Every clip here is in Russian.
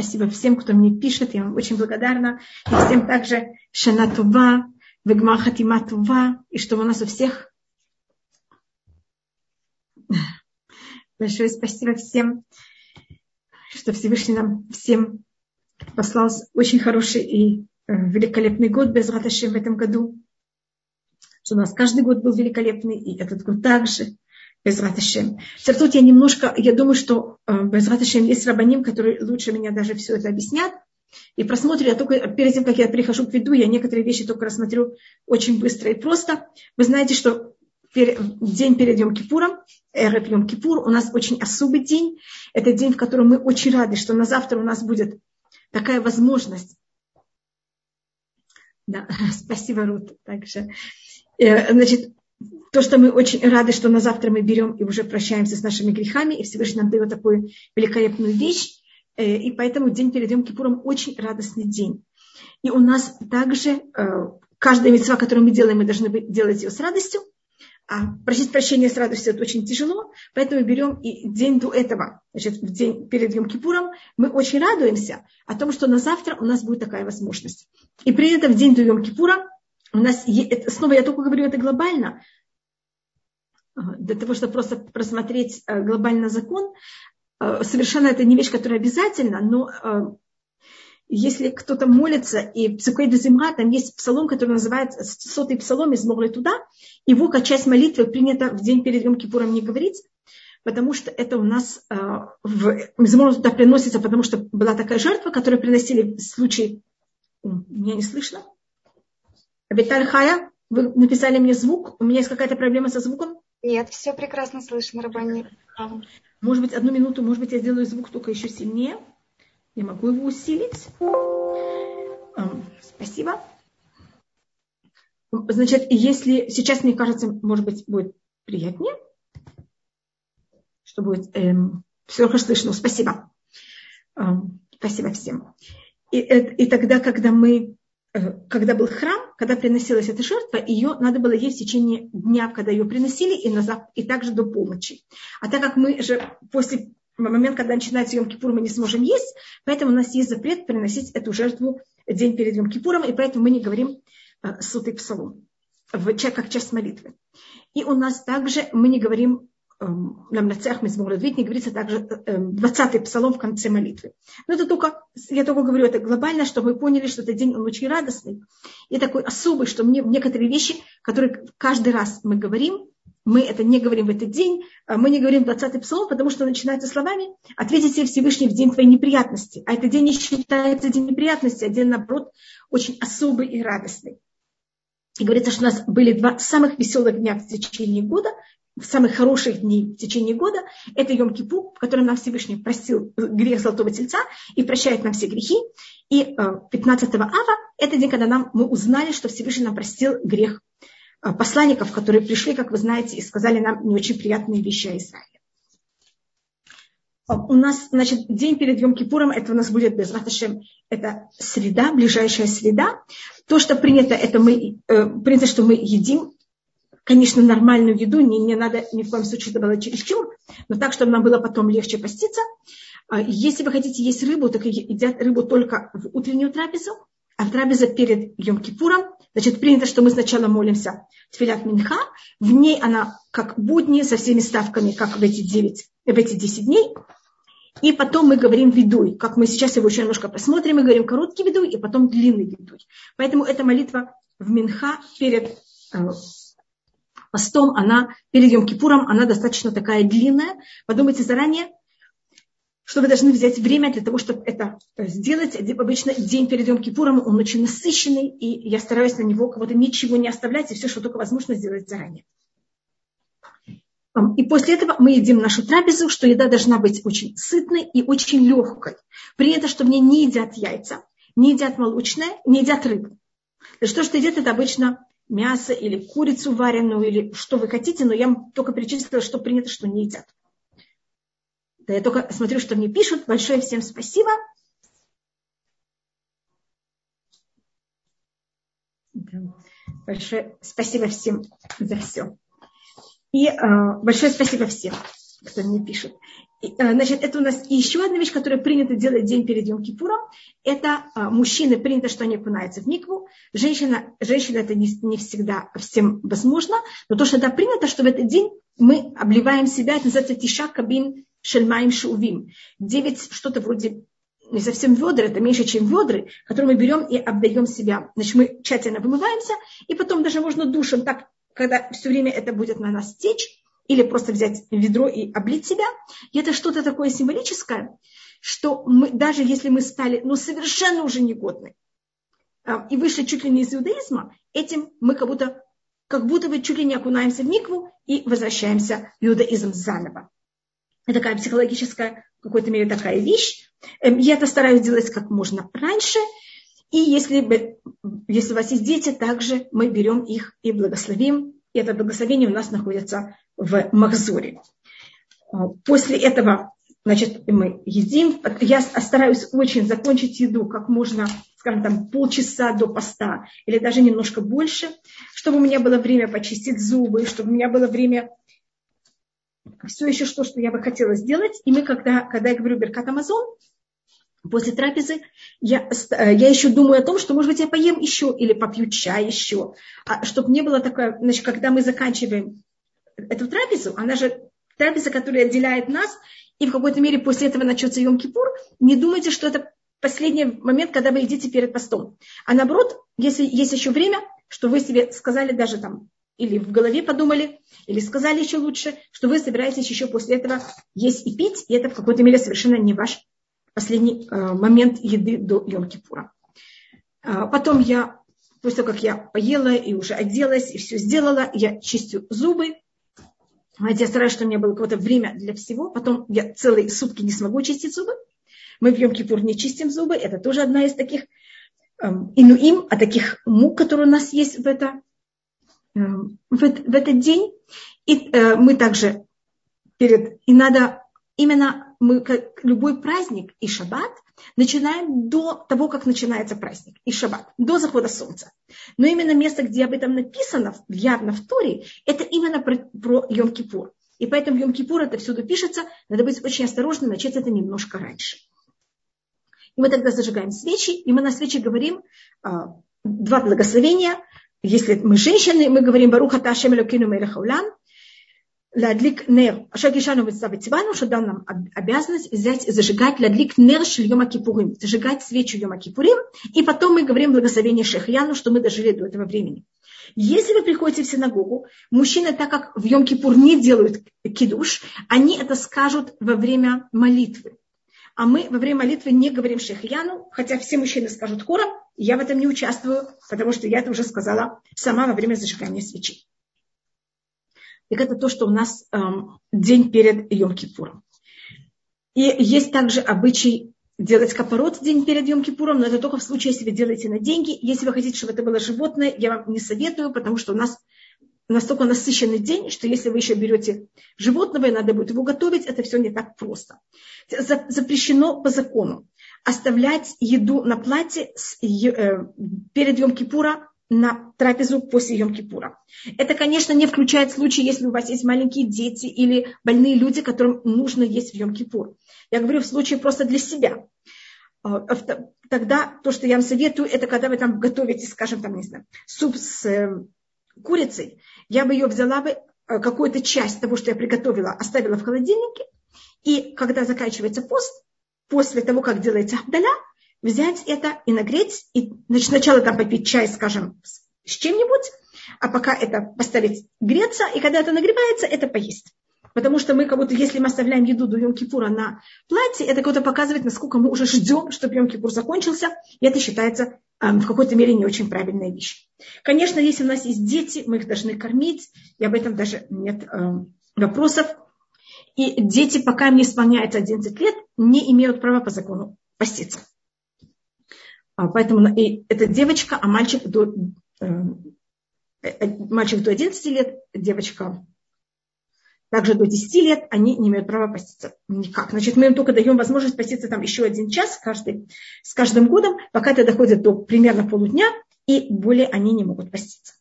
Спасибо всем, кто мне пишет. Я вам очень благодарна. И всем также Шанатува, Вегмар Хатима И чтобы у нас у всех большое спасибо всем, что Всевышний нам всем послал очень хороший и э, великолепный год без Раташем в этом году. Что у нас каждый год был великолепный, и этот год также. Безрат Ашем. Тут я немножко, я думаю, что э, Безрат Ашем есть рабаним, которые лучше меня даже все это объяснят. И просмотрю я только, перед тем, как я прихожу к виду, я некоторые вещи только рассмотрю очень быстро и просто. Вы знаете, что день перед Йом Кипуром, Эреп Йом Кипур, у нас очень особый день. Это день, в котором мы очень рады, что на завтра у нас будет такая возможность. Да, спасибо, Рут. Также. Э, значит, то, что мы очень рады, что на завтра мы берем и уже прощаемся с нашими грехами, и Всевышний нам дает такую великолепную вещь, э, и поэтому день перед Йом Кипуром очень радостный день. И у нас также э, каждая мецва, которую мы делаем, мы должны делать ее с радостью, а просить прощения с радостью это очень тяжело, поэтому берем и день до этого, значит, в день перед Йом Кипуром, мы очень радуемся о том, что на завтра у нас будет такая возможность. И при этом в день до Йом Кипура у нас, снова я только говорю это глобально, для того, чтобы просто просмотреть э, глобально закон, э, совершенно это не вещь, которая обязательна, но э, если кто-то молится, и Псукейда Зимра, там есть псалом, который называется сотый псалом из Могли туда, его как часть молитвы принято в день перед Йом Кипуром не говорить, потому что это у нас в Мизмор туда приносится, потому что была такая жертва, которую приносили в случае... Меня не слышно? Абиталь Хая, вы написали мне звук, у меня есть какая-то проблема со звуком? Нет, все прекрасно слышно, Рабани. Может быть, одну минуту, может быть, я сделаю звук только еще сильнее. Я могу его усилить. Спасибо. Значит, если сейчас, мне кажется, может быть, будет приятнее, что будет эм, все хорошо слышно. Спасибо. Эм, спасибо всем. И, и тогда, когда мы Э, когда был храм, когда приносилась эта жертва, ее надо было есть в течение дня, когда ее приносили, и, на, и также до полночи. А так как мы же после момента, когда начинается Йом Кипур, мы не сможем есть, поэтому у нас есть запрет приносить эту жертву день перед Йом Кипуром, и поэтому мы не говорим э, сутый псалом, в, как часть молитвы. И у нас также мы не говорим нам на цех мы смогли видеть, не говорится также 20-й псалом в конце молитвы. Но это только, я только говорю это глобально, чтобы вы поняли, что этот день он очень радостный и такой особый, что мне некоторые вещи, которые каждый раз мы говорим, мы это не говорим в этот день, мы не говорим 20-й псалом, потому что начинается словами «Ответить себе Всевышний в день твоей неприятности». А этот день не считается день неприятности, а день, наоборот, очень особый и радостный. И говорится, что у нас были два самых веселых дня в течение года, самых хороших дней в течение года, это Йом Кипу, в котором нам Всевышний простил грех Золотого Тельца и прощает нам все грехи. И 15 э, ава – это день, когда нам, мы узнали, что Всевышний нам простил грех э, посланников, которые пришли, как вы знаете, и сказали нам не очень приятные вещи о Израиле. У нас, значит, день перед Йом Кипуром, это у нас будет без Раташем, это среда, ближайшая среда. То, что принято, это мы, э, принято, что мы едим конечно, нормальную еду, не, не надо ни в коем случае это было чересчур, но так, чтобы нам было потом легче поститься. А, если вы хотите есть рыбу, так едят рыбу только в утреннюю трапезу, а в трапеза перед Йом-Кипуром, значит, принято, что мы сначала молимся Тфилят Минха, в ней она как будни, со всеми ставками, как в эти 9, в эти 10 дней, и потом мы говорим видуй, как мы сейчас его еще немножко посмотрим, мы говорим короткий видуй, и потом длинный видуй. Поэтому эта молитва в Минха перед э, постом, она перед Йом Кипуром, она достаточно такая длинная. Подумайте заранее, что вы должны взять время для того, чтобы это сделать. Обычно день перед Йом Кипуром, он очень насыщенный, и я стараюсь на него кого-то ничего не оставлять, и все, что только возможно, сделать заранее. И после этого мы едим нашу трапезу, что еда должна быть очень сытной и очень легкой. При этом, что мне не едят яйца, не едят молочное, не едят рыбу. Что, что едят, это обычно мясо или курицу вареную, или что вы хотите, но я только перечислила, что принято, что не едят. Да я только смотрю, что мне пишут. Большое всем спасибо. Большое спасибо всем за все. И э, большое спасибо всем, кто мне пишет. Э, значит, это у нас еще одна вещь, которая принято делать день перед Йом Кипуром. Это а, мужчины принято, что они окунаются в микву. Женщина, женщина это не, не всегда всем возможно, но то, что это принято, что в этот день мы обливаем себя, это называется тишак кабин шельмаем шувим. Девять, что-то вроде не совсем ведра, это меньше, чем ведры, которые мы берем и обдаем себя. Значит, мы тщательно вымываемся, и потом даже можно душем, так, когда все время это будет на нас течь, или просто взять ведро и облить себя. И это что-то такое символическое, что мы, даже если мы стали ну, совершенно уже негодны а, и вышли чуть ли не из иудаизма, этим мы как будто, как будто бы чуть ли не окунаемся в микву и возвращаемся в иудаизм заново. Это такая психологическая, в какой-то мере такая вещь. Эм, я это стараюсь делать как можно раньше. И если, если у вас есть дети, также мы берем их и благословим. И это благословение у нас находится в Махзуре. После этого значит, мы едим. Я стараюсь очень закончить еду как можно, скажем, там полчаса до поста или даже немножко больше, чтобы у меня было время почистить зубы, чтобы у меня было время все еще что, что я бы хотела сделать. И мы, когда, когда я говорю Беркат Амазон, после трапезы, я, я еще думаю о том, что, может быть, я поем еще или попью чай еще, а, чтобы не было такое, значит, когда мы заканчиваем эту трапезу, она же трапеза, которая отделяет нас, и в какой-то мере после этого начнется Йом-Кипур, не думайте, что это последний момент, когда вы едите перед постом. А наоборот, если есть еще время, что вы себе сказали даже там, или в голове подумали, или сказали еще лучше, что вы собираетесь еще после этого есть и пить, и это в какой-то мере совершенно не ваш последний э, момент еды до Йом-Кипура. Э, потом я, после того, как я поела и уже оделась, и все сделала, я чистю зубы, я стараюсь, чтобы у меня было какое-то время для всего. Потом я целые сутки не смогу чистить зубы. Мы в Йом-Кипур не чистим зубы. Это тоже одна из таких эм, инуим, а таких мук, которые у нас есть в, это, эм, в, в этот день. И э, мы также перед... И надо именно мы, как любой праздник и шаббат, начинаем до того, как начинается праздник и шаббат, до захода солнца. Но именно место, где об этом написано явно в Торе, это именно про, про Йом-Кипур. И поэтому Йом-Кипур это всюду пишется, надо быть очень осторожным, начать это немножко раньше. И мы тогда зажигаем свечи, и мы на свечи говорим а, два благословения. Если мы женщины, мы говорим Баруха Ташем Элокину Мелехаулан, להדליק נר, אשר גישנו מצווה וציוונו, что дал нам обязанность взять и зажигать лядлик нер шельема кипурим, зажигать свечу Йома Кипурим, и потом мы говорим благословение Шехьяну, что мы дожили до этого времени. Если вы приходите в синагогу, мужчины, так как в Йом Кипур не делают кидуш, они это скажут во время молитвы. А мы во время молитвы не говорим Шехьяну, хотя все мужчины скажут хором, я в этом не участвую, потому что я это уже сказала сама во время зажигания свечи так это то, что у нас эм, день перед Йом-Кипуром. И есть также обычай делать капорот день перед Йом-Кипуром, но это только в случае, если вы делаете на деньги. Если вы хотите, чтобы это было животное, я вам не советую, потому что у нас настолько насыщенный день, что если вы еще берете животного и надо будет его готовить, это все не так просто. Запрещено по закону оставлять еду на платье э, перед Йом-Кипура на трапезу после Йом-Кипура. Это, конечно, не включает случай, если у вас есть маленькие дети или больные люди, которым нужно есть в Йом-Кипур. Я говорю в случае просто для себя. А, тогда то, что я вам советую, это когда вы там готовите, скажем, там, не знаю, суп с э, курицей, я бы ее взяла бы, э, какую-то часть того, что я приготовила, оставила в холодильнике, и когда заканчивается пост, после того, как делается абдаля, взять это и нагреть, и сначала там попить чай, скажем, с чем-нибудь, а пока это поставить греться, и когда это нагревается, это поесть. Потому что мы как будто, если мы оставляем еду до Йом-Кипура на платье, это как-то показывает, насколько мы уже ждем, чтобы Йом-Кипур закончился, и это считается э, в какой-то мере не очень правильная вещь. Конечно, если у нас есть дети, мы их должны кормить, и об этом даже нет э, вопросов. И дети, пока им не исполняется 11 лет, не имеют права по закону поститься. А, поэтому и это девочка, а мальчик до, э, э, мальчик до 11 лет, девочка также до 10 лет, они не имеют права поститься никак. Значит, мы им только даем возможность поститься там еще один час каждый, с каждым годом, пока это доходит до примерно полудня, и более они не могут поститься.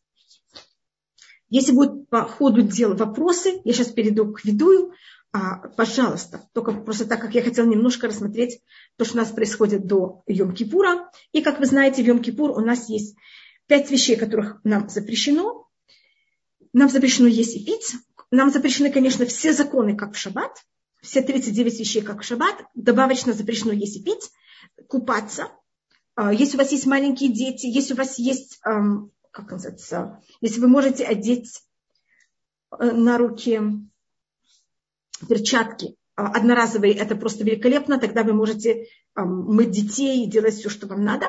Если будут по ходу дела вопросы, я сейчас перейду к видую, а, пожалуйста, только просто так, как я хотела немножко рассмотреть то, что у нас происходит до Йом-Кипура. И, как вы знаете, в Йом-Кипур у нас есть пять вещей, которых нам запрещено. Нам запрещено есть и пить. Нам запрещены, конечно, все законы, как в шаббат. Все 39 вещей, как в шаббат. Добавочно запрещено есть и пить, купаться. А, если у вас есть маленькие дети, если у вас есть, как называется, если вы можете одеть э, на руки перчатки а, одноразовые, это просто великолепно, тогда вы можете мыть детей и делать все, что вам надо.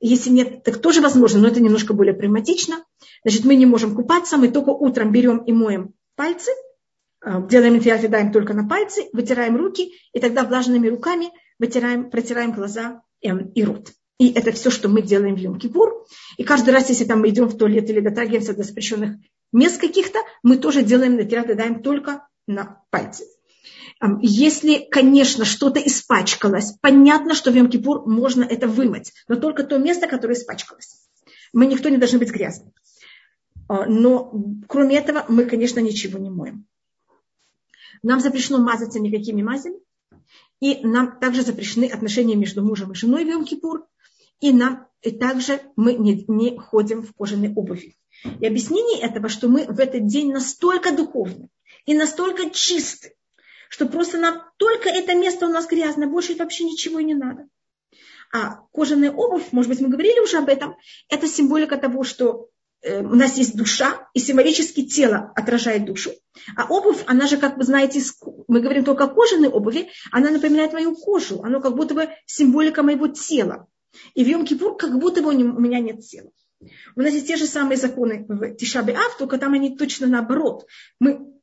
Если нет, так тоже возможно, но это немножко более прагматично. Значит, мы не можем купаться, мы только утром берем и моем пальцы, а, делаем инфиат даем только на пальцы, вытираем руки, и тогда влажными руками вытираем, протираем глаза эм, и рот. И это все, что мы делаем в Йом-Кипур. И каждый раз, если там мы идем в туалет или дотрагиваемся до запрещенных мест каких-то, мы тоже делаем натират даем только на пальцы. Если, конечно, что-то испачкалось, понятно, что в Йом-Кипур можно это вымыть, но только то место, которое испачкалось. Мы никто не должны быть грязными. А, но кроме этого мы, конечно, ничего не моем. Нам запрещено мазаться никакими мазями. И нам также запрещены отношения между мужем и женой в Йом-Кипур. И нам и также мы не, не ходим в кожаной обуви. И объяснение этого, что мы в этот день настолько духовны и настолько чисты, что просто нам только это место у нас грязно, больше вообще ничего и не надо. А кожаная обувь, может быть, мы говорили уже об этом, это символика того, что э, у нас есть душа, и символически тело отражает душу. А обувь, она же, как вы знаете, мы говорим только о кожаной обуви, она напоминает мою кожу, она как будто бы символика моего тела. И в Йом-Кипур как будто бы у меня нет тела. У нас есть те же самые законы в Тишабе Ав, только там они точно наоборот. Мы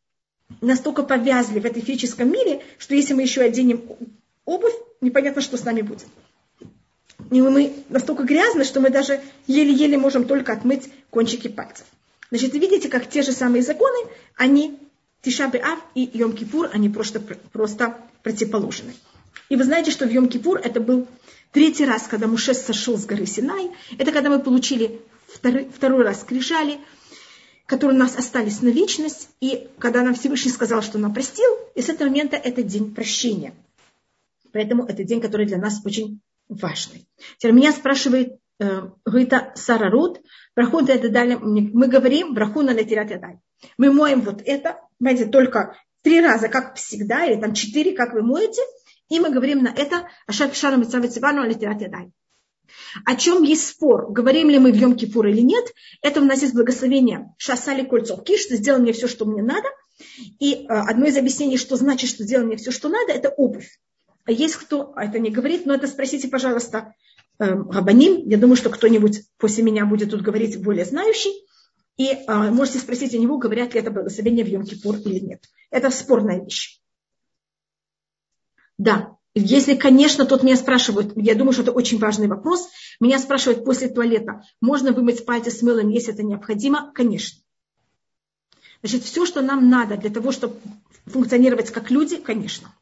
настолько повязли в этой физическом мире, что если мы еще оденем обувь, непонятно, что с нами будет. И мы настолько грязны, что мы даже еле-еле можем только отмыть кончики пальцев. Значит, видите, как те же самые законы, они Тишабы Ав и Йом-Кипур, они просто, просто противоположны. И вы знаете, что в Йом-Кипур это был третий раз, когда Муше сошел с горы Синай. Это когда мы получили второй, второй раз скрижали – которые у нас остались на вечность, и когда нам Всевышний сказал, что нам простил, и с этого момента это день прощения. Поэтому это день, который для нас очень важный. Теперь меня спрашивает э, Сара Рут, брахун это дали, мы говорим брахун на летират ядай. Мы моем вот это, знаете, только три раза, как всегда, или там четыре, как вы моете, и мы говорим на это Ашак Шарам Ицавицивану Алитират Ядай. О чем есть спор, говорим ли мы в Йом Кипур или нет, это у нас есть благословение Шасали Кольцов Киш, что сделал мне все, что мне надо. И э, одно из объяснений, что значит, что сделал мне все, что надо, это обувь. А есть кто это не говорит, но это спросите, пожалуйста, э, Рабаним. Я думаю, что кто-нибудь после меня будет тут говорить более знающий. И э, можете спросить у него, говорят ли это благословение в Йом Кипур или нет. Это спорная вещь. Да, если, конечно, тот меня спрашивает, я думаю, что это очень важный вопрос, меня спрашивают после туалета, можно вымыть пальцы с мылом, если это необходимо? Конечно. Значит, все, что нам надо для того, чтобы функционировать как люди, конечно.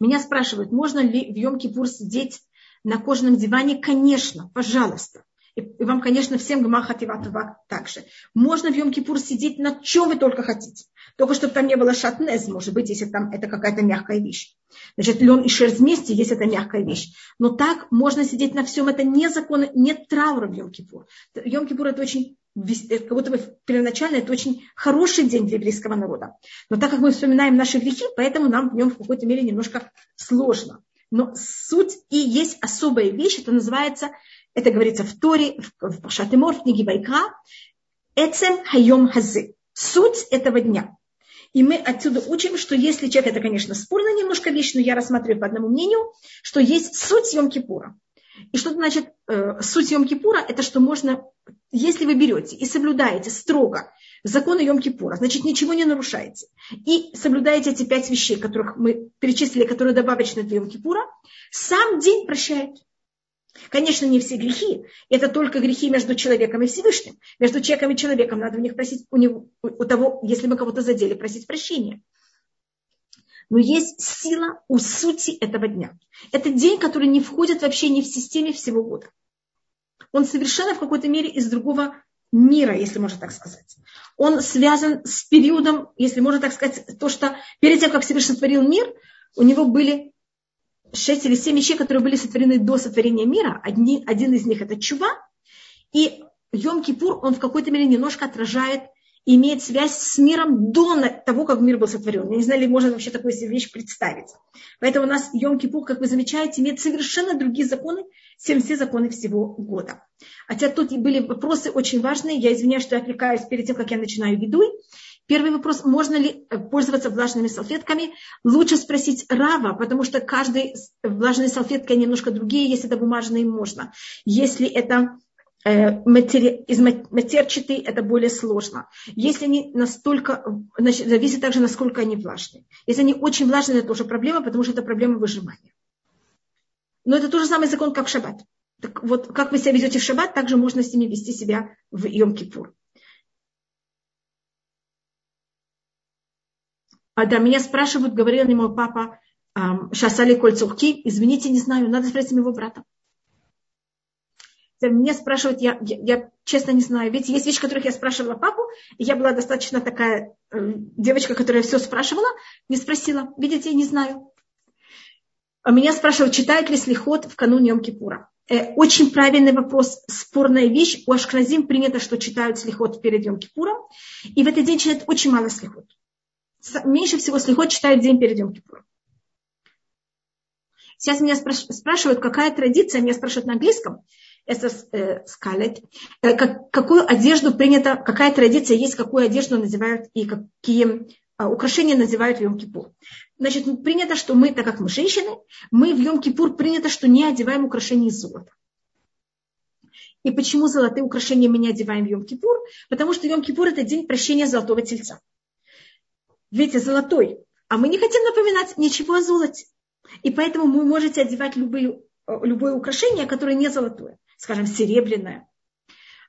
Меня спрашивают, можно ли в Йом-Кипур сидеть на кожаном диване? Конечно, пожалуйста. И вам, конечно, всем гмахативатова также. Можно в Йом-Кипур сидеть на чем вы только хотите. Только чтобы там не было шатнез, может быть, если там это какая-то мягкая вещь. Значит, лен и шерсть вместе, если это мягкая вещь. Но так можно сидеть на всем. Это не закон, нет траура в Йом-Кипур. Йом-Кипур это очень как будто бы первоначально это очень хороший день для еврейского народа. Но так как мы вспоминаем наши грехи, поэтому нам в нем в какой-то мере немножко сложно. Но суть и есть особая вещь, это называется это говорится в Торе, в Пашатемор, в книге Вайкра. Эцем хайом хазе. Суть этого дня. И мы отсюда учим, что если человек, это, конечно, спорная немножко вещь, но я рассматриваю по одному мнению, что есть суть Йом-Кипура. И что значит э, суть Йом-Кипура? Это что можно, если вы берете и соблюдаете строго законы Йом-Кипура, значит, ничего не нарушаете, и соблюдаете эти пять вещей, которых мы перечислили, которые добавочны для Йом-Кипура, сам день прощает. Конечно, не все грехи. Это только грехи между человеком и Всевышним. Между человеком и человеком надо у них просить, у, него, у того, если мы кого-то задели, просить прощения. Но есть сила у сути этого дня. Это день, который не входит вообще ни в системе всего года. Он совершенно в какой-то мере из другого мира, если можно так сказать. Он связан с периодом, если можно так сказать, то, что перед тем, как Всевышний сотворил мир, у него были шесть или семь вещей, которые были сотворены до сотворения мира. Одни, один из них это чува. И Йом-Кипур, он в какой-то мере немножко отражает имеет связь с миром до того, как мир был сотворен. Я не знаю, ли можно вообще такую себе вещь представить. Поэтому у нас Йом-Кипур, как вы замечаете, имеет совершенно другие законы, чем все законы всего года. Хотя тут были вопросы очень важные. Я извиняюсь, что я отвлекаюсь перед тем, как я начинаю ведуй. Первый вопрос, можно ли пользоваться влажными салфетками? Лучше спросить Рава, потому что каждой влажной салфеткой немножко другие. Если это бумажные, можно. Если это Э, из матерчатый это более сложно. Если они настолько, значит, зависит также, насколько они влажные. Если они очень влажные, это тоже проблема, потому что это проблема выжимания. Но это тот же самый закон, как в шаббат. Так вот, как вы себя ведете в шаббат, также можно с ними вести себя в Йом-Кипур. Да, меня спрашивают, говорил мне мой папа, Шасали Кольцурки, извините, не знаю, надо спросить моего брата. Мне спрашивают, я, я, я честно не знаю. Ведь есть вещи, которых я спрашивала папу, и я была достаточно такая э, девочка, которая все спрашивала, не спросила. Видите, я не знаю. А меня спрашивают, читают ли слихот в канун Йом-Кипура. Э, очень правильный вопрос, спорная вещь. У Ашкназим принято, что читают слихот перед Йом-Кипуром. И в этот день читают очень мало слихот. Меньше всего слихот читают день перед Йом-Кипуром. Сейчас меня спрашивают, какая традиция, меня спрашивают на английском это э, э, как, какую одежду принято, какая традиция есть, какую одежду надевают и какие а, украшения надевают в Йом-Кипур. Значит, принято, что мы, так как мы женщины, мы в Йом-Кипур принято, что не одеваем украшения из золота. И почему золотые украшения мы не одеваем в Йом-Кипур? Потому что Йом-Кипур – это день прощения золотого тельца. Видите, золотой. А мы не хотим напоминать ничего о золоте. И поэтому вы можете одевать любые, любое украшение, которое не золотое скажем, серебряное.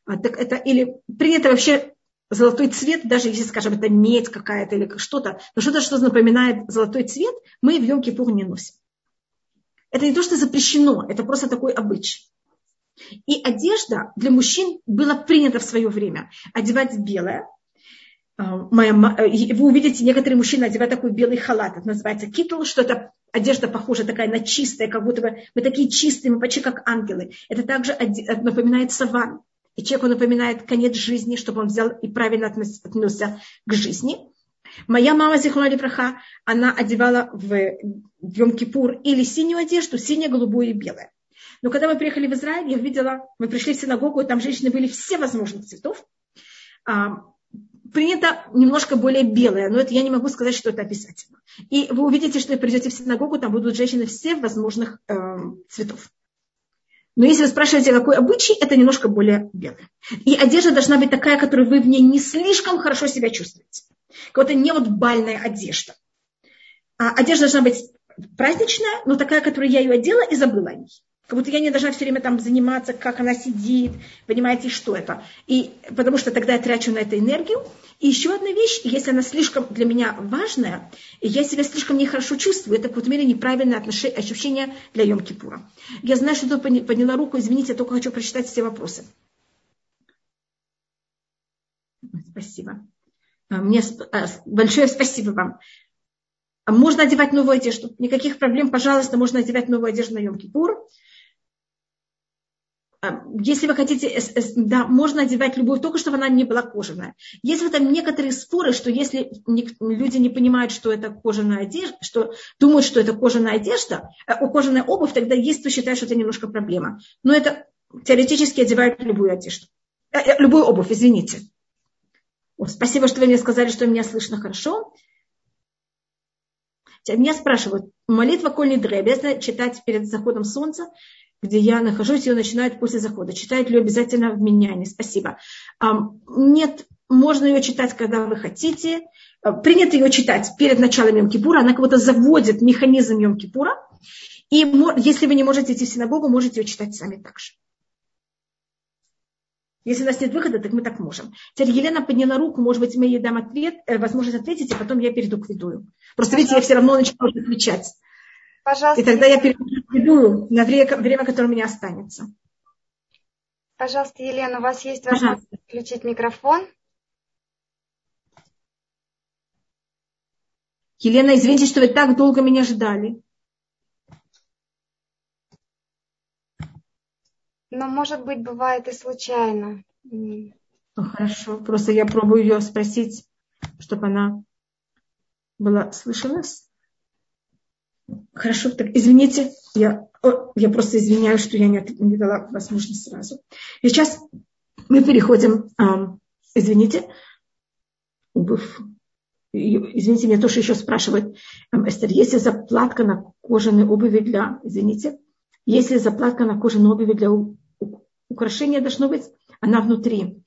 А, так это, или принято вообще золотой цвет, даже если, скажем, это медь какая-то или что-то, но что-то, что напоминает золотой цвет, мы в Йом-Кипур не носим. Это не то, что запрещено, это просто такой обычай. И одежда для мужчин была принята в свое время. Одевать белое. А, моя, э, вы увидите, некоторые мужчины одевают такой белый халат, это называется китл, что это одежда похожа такая на чистая, как будто бы мы такие чистые, мы почти как ангелы. Это также напоминает саван. И человеку напоминает конец жизни, чтобы он взял и правильно отнесся к жизни. Моя мама Зихуна Лепраха, она одевала в Йом-Кипур или синюю одежду, синюю, голубую и белую. Но когда мы приехали в Израиль, я видела, мы пришли в синагогу, там женщины были все возможных цветов принято немножко более белое, но это я не могу сказать, что это обязательно. И вы увидите, что придете в синагогу, там будут женщины всех возможных э, цветов. Но если вы спрашиваете, какой обычай, это немножко более белое. И одежда должна быть такая, которую вы в ней не слишком хорошо себя чувствуете. Какая-то не вот бальная одежда. А одежда должна быть праздничная, но такая, которую я ее одела и забыла о ней. Как будто я не должна все время там заниматься, как она сидит, понимаете, что это. И, потому что тогда я трачу на это энергию. И еще одна вещь, если она слишком для меня важная, и я себя слишком нехорошо чувствую, это, в какой-то мере, неправильное отношение, ощущение для Йом-Кипура. Я знаю, что тут подняла руку, извините, я только хочу прочитать все вопросы. Спасибо. А, мне а, большое спасибо вам. А можно одевать новую одежду. Никаких проблем, пожалуйста, можно одевать новую одежду на Йом-Кипур. А, если вы хотите, да, можно одевать любую, только чтобы она не была кожаная. Если там некоторые споры, что если люди не понимают, что это кожаная одежда, что думают, что это кожаная одежда, э, кожаная обувь, тогда есть, кто считает, что это немножко проблема. Но это теоретически одевают любую одежду. Э, э, любую обувь, извините. О, спасибо, что вы мне сказали, что меня слышно хорошо. Меня спрашивают, молитва Кольни Дре обязательно читать перед заходом солнца где я нахожусь, ее начинают после захода. Читают ли обязательно в меняне? Спасибо. Нет, можно ее читать, когда вы хотите. А, принято ее читать перед началом Йом-Кипура. Она как то заводит механизм Йом-Кипура. И если вы не можете идти в синагогу, можете ее читать сами также. Если у нас нет выхода, так мы так можем. Теперь Елена подняла руку, может быть, мы ей дам ответ, э, возможность ответить, и потом я перейду к виду. Просто, видите, я все равно начинаю отвечать. Пожалуйста. И тогда я перейду на время, время, которое у меня останется. Пожалуйста, Елена, у вас есть возможность включить микрофон. Елена, извините, что вы так долго меня ждали. Но, может быть, бывает и случайно. Ну, хорошо, просто я пробую ее спросить, чтобы она была слышана. Хорошо, так извините, я, я просто извиняюсь, что я не, не дала возможность сразу. И сейчас мы переходим, эм, извините. Извините, меня тоже еще спрашивают, эм, Эстер, есть ли заплатка на кожаной обуви для, извините, если заплатка на кожаной обуви для украшения должно быть, она внутри.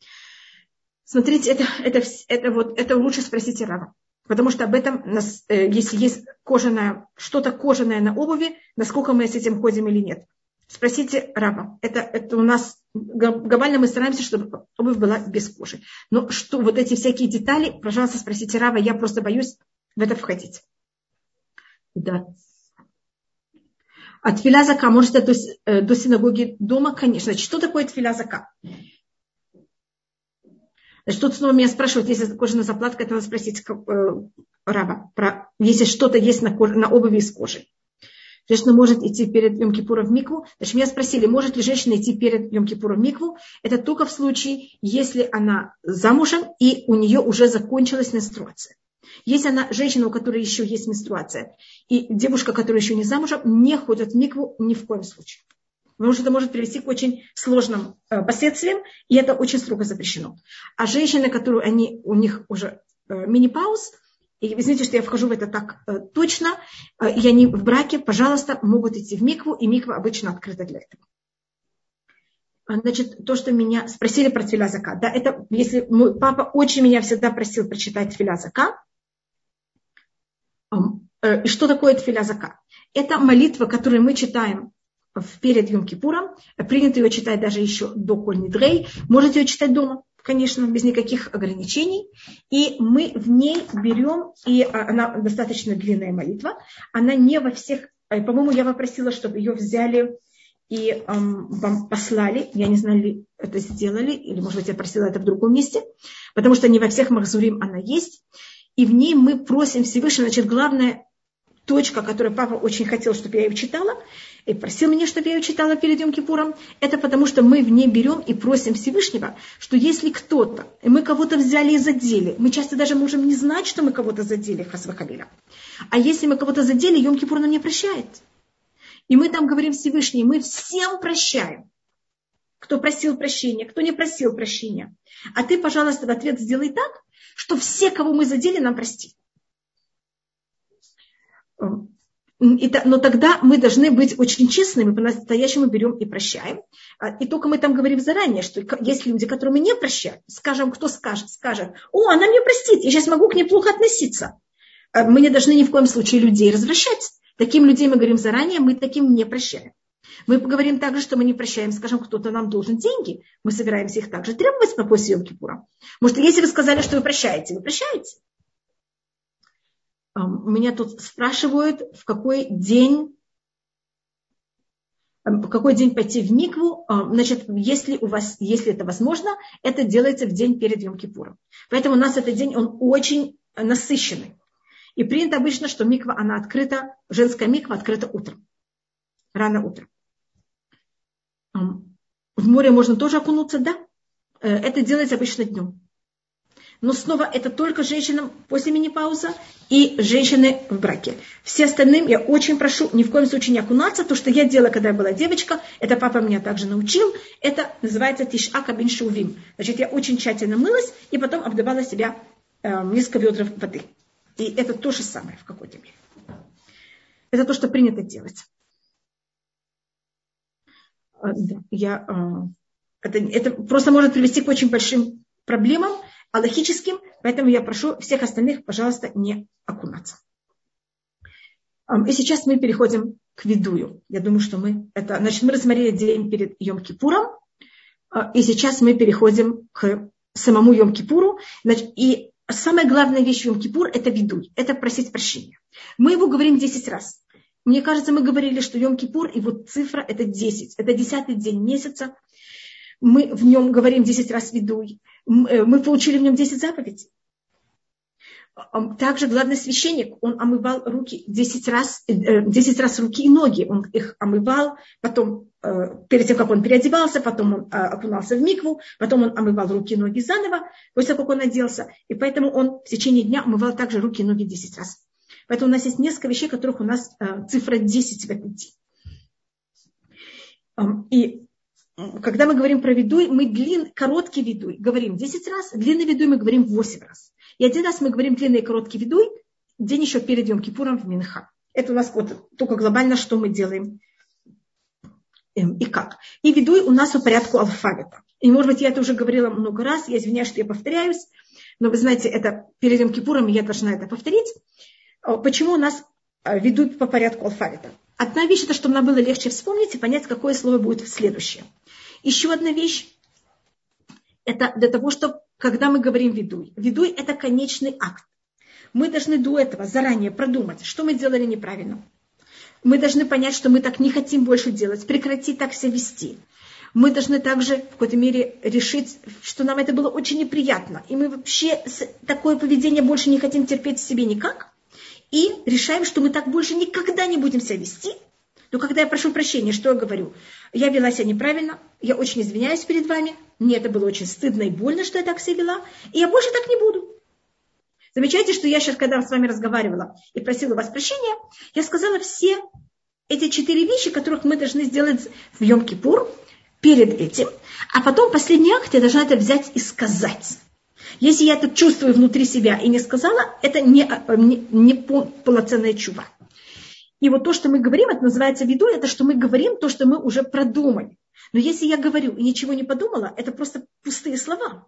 Смотрите, это, это, это, вот, это лучше спросите Рава. Потому что об этом, э, если есть кожаное, что-то кожаное на обуви, насколько мы с этим ходим или нет. Спросите раба. Это, это у нас глобально мы стараемся, чтобы обувь была без кожи. Но что вот эти всякие детали, пожалуйста, спросите раба. Я просто боюсь в это входить. Да. От филязака может до, э, до синагоги дома, конечно. Что такое филязака? Значит, тут снова меня спрашивают, если кожаная заплатка, это надо спросить э, раба. Про, если что-то есть на, коже, на обуви из кожи. Женщина может идти перед Йом Кипуром в микву. Значит, меня спросили, может ли женщина идти перед Йом Кипуром в микву. Это только в случае, если она замужем и у нее уже закончилась менструация. Если она женщина, у которой еще есть менструация, и девушка, которая еще не замужем, не ходит в микву ни в коем случае потому что это может привести к очень сложным э, последствиям, и это очень строго запрещено. А женщины, которые они, у них уже э, мини-пауз, и извините, что я вхожу в это так э, точно, и они в браке, пожалуйста, могут идти в микву, и миква обычно открыта для этого. Значит, то, что меня спросили про тфиля зака. Да, это, если мой папа очень меня всегда просил прочитать тфиля зака. И что такое тфиля зака? Это молитва, которую мы читаем перед Йом-Кипуром. Принято ее читать даже еще до Коль Дрей. Можете ее читать дома, конечно, без никаких ограничений. И мы в ней берем, и а, она достаточно длинная молитва, она не во всех, э, по-моему, я попросила, чтобы ее взяли и эм, вам послали, я не знаю, ли это сделали, или, может быть, я просила это в другом месте, потому что не во всех Махзурим она есть, и в ней мы просим Всевышнего, значит, главное, точка, которую папа очень хотел, чтобы я ее читала, и просил меня, чтобы я ее читала перед Йом Кипуром, это потому что мы в ней берем и просим Всевышнего, что если кто-то, и мы кого-то взяли и задели, мы часто даже можем не знать, что мы кого-то задели, Хасвахабиля. А если мы кого-то задели, Йом Кипур нам не прощает. И мы там говорим Всевышний, мы всем прощаем. Кто просил прощения, кто не просил прощения. А ты, пожалуйста, в ответ сделай так, что все, кого мы задели, нам прости но тогда мы должны быть очень честными, по-настоящему берем и прощаем. А, и только мы там говорим заранее, что есть люди, которые мы не прощаем. Скажем, кто скажет, скажет, о, она мне простит, я сейчас могу к ней плохо относиться. А, мы не должны ни в коем случае людей развращать. Таким людей мы говорим заранее, мы таким не прощаем. Мы поговорим также, что мы не прощаем, скажем, кто-то нам должен деньги, мы собираемся их также требовать по после Йом Кипура. Может, если вы сказали, что вы прощаете, вы прощаете. Меня тут спрашивают, в какой день в какой день пойти в микву, значит, если у вас, если это возможно, это делается в день перед Йом-Кипуром. Поэтому у нас этот день, он очень насыщенный. И принято обычно, что миква, она открыта, женская миква открыта утром, рано утром. В море можно тоже окунуться, да? Э, это делается обычно днем но снова это только женщинам после мини-пауза и женщины в браке. Все остальным я очень прошу ни в коем случае не окунаться. То, что я делала, когда я была девочка, это папа меня также научил. Это называется тишака бин шувим. Значит, я очень тщательно мылась и потом обдавала себя э, несколько ведер воды. И это то же самое в какой-то мере. Это то, что принято делать. Э, я, э, это, это просто может привести к очень большим проблемам, аллахическим, поэтому я прошу всех остальных, пожалуйста, не окунаться. И сейчас мы переходим к видую. Я думаю, что мы это... Значит, мы рассмотрели день перед Йом-Кипуром, а, и сейчас мы переходим к самому Йом-Кипуру. Значит, и самая главная вещь Йом-Кипур – это видуй, это просить прощения. Мы его говорим 10 раз. Мне кажется, мы говорили, что Йом-Кипур, его цифра – это 10. Это десятый день месяца. Мы в нем говорим 10 раз видуй. Э, мы получили в нем 10 заповедей. Также главный священник, он омывал руки 10 раз, 10 э, раз руки и ноги. Он их омывал, потом, э, перед тем, как он переодевался, потом он окунался в микву, потом он омывал руки и ноги заново, после того, как он оделся. И поэтому он в течение дня омывал также руки и ноги 10 раз. Поэтому у нас есть несколько вещей, которых у нас цифра 10 в этом дне. И когда мы говорим про видуй, мы длин, короткий видуй говорим 10 раз, длинный видуй мы говорим 8 раз. И один раз мы говорим длинный и короткий видуй, день еще перед Йом Кипуром в Минха. Это у нас вот только глобально, что мы делаем эм, и как. И видуй у нас по порядку алфавита. И, может быть, я это уже говорила много раз, я извиняюсь, что я повторяюсь, но вы знаете, это перед Йом Кипуром я должна это повторить. Почему у нас э, ведут по порядку алфавита? Одна вещь, это чтобы нам было легче вспомнить и понять, какое слово будет следующее. Еще одна вещь, это для того, чтобы, когда мы говорим «ведуй», «ведуй» – это конечный акт. Мы должны до этого заранее продумать, что мы делали неправильно. Мы должны понять, что мы так не хотим больше делать, прекратить так себя вести. Мы должны также в какой-то мере решить, что нам это было очень неприятно. И мы вообще такое поведение больше не хотим терпеть в себе никак и решаем, что мы так больше никогда не будем себя вести. Но когда я прошу прощения, что я говорю? Я вела себя неправильно, я очень извиняюсь перед вами, мне это было очень стыдно и больно, что я так себя вела, и я больше так не буду. Замечайте, что я сейчас, когда с вами разговаривала и просила вас прощения, я сказала все эти четыре вещи, которых мы должны сделать в Йом-Кипур перед этим, а потом последний акт я должна это взять и сказать. Если я это чувствую внутри себя и не сказала, это не, э, не, не полноценная чува. И вот то, что мы говорим, это называется виду, это что мы говорим то, что мы уже продумали. Но если я говорю и ничего не подумала, это просто пустые слова.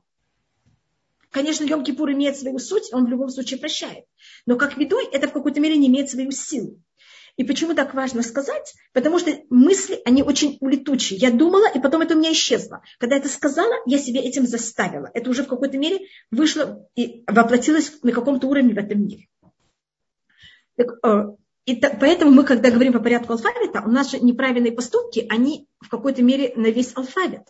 Конечно, Йом Кипур имеет свою суть, он в любом случае прощает. Но как видуй, это в какой-то мере не имеет свою силу. И почему так важно сказать? Потому что мысли, они очень улетучие. Я думала, и потом это у меня исчезло. Когда это сказала, я себе этим заставила. Это уже в какой-то мере вышло и воплотилось на каком-то уровне в этом мире. Так, э, и так, поэтому мы, когда говорим по порядку алфавита, у нас же неправильные поступки, они в какой-то мере на весь алфавит.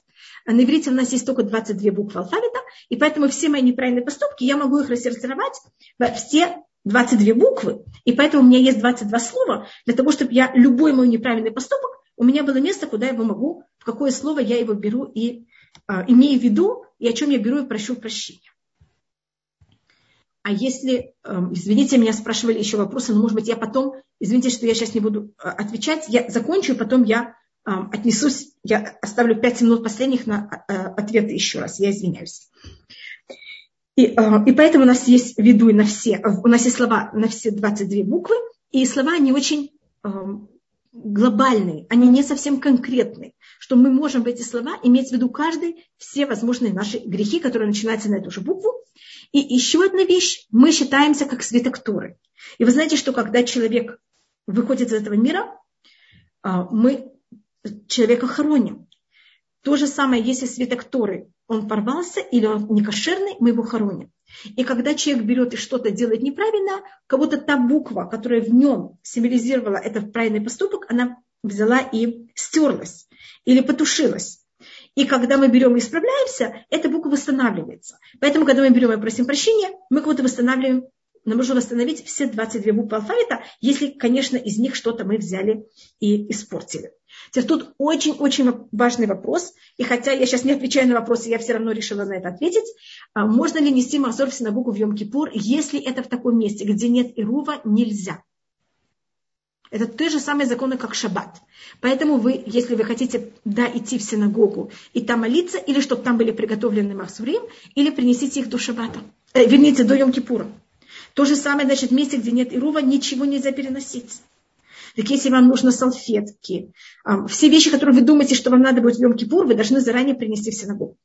А на иврите у нас есть только 22 буквы алфавита, и поэтому все мои неправильные поступки, я могу их рассортировать во все 22 буквы, и поэтому у меня есть 22 слова для того, чтобы я любой мой неправильный поступок, у меня было место, куда я его могу, в какое слово я его беру и а, имею в виду, и о чем я беру и прошу прощения. А если, эм, извините, меня спрашивали еще вопросы, но, может быть, я потом, извините, что я сейчас не буду э, отвечать, я закончу, потом я эм, отнесусь, я оставлю 5 минут последних на э, ответы еще раз, я извиняюсь. И, э, и поэтому у нас есть виду на все, у нас есть слова на все 22 буквы, и слова, они очень эм, глобальные, они не совсем конкретные, что мы можем в эти слова иметь в виду каждый все возможные наши грехи, которые начинаются на эту же букву. И еще одна вещь, мы считаемся как святокторы. И вы знаете, что когда человек выходит из этого мира, а, мы человека хороним. То же самое, если святокторы он порвался или он не кошерный, мы его хороним. И когда человек берет и что-то делает неправильно, как будто та буква, которая в нем символизировала этот правильный поступок, она взяла и стерлась или потушилась. И когда мы берем и исправляемся, эта буква восстанавливается. Поэтому, когда мы берем и просим прощения, мы как будто восстанавливаем, нам нужно восстановить все 22 буквы алфавита, если, конечно, из них что-то мы взяли и испортили. Теперь тут очень-очень важный вопрос, и хотя я сейчас не отвечаю на вопросы, я все равно решила на это ответить. А можно ли нести мазор в синагогу в Йом-Кипур, если это в таком месте, где нет Ирува, нельзя. Это те же самые законы, как шаббат. Поэтому вы, если вы хотите да, идти в синагогу и там молиться, или чтобы там были приготовлены махсурим, или принесите их до шаббата. Э, верните, до Йом-Кипура. То же самое, значит, в месте, где нет Ирува, ничего нельзя переносить. Так если вам нужны салфетки, все вещи, которые вы думаете, что вам надо будет в Йом-Кипур, вы должны заранее принести в синагогу.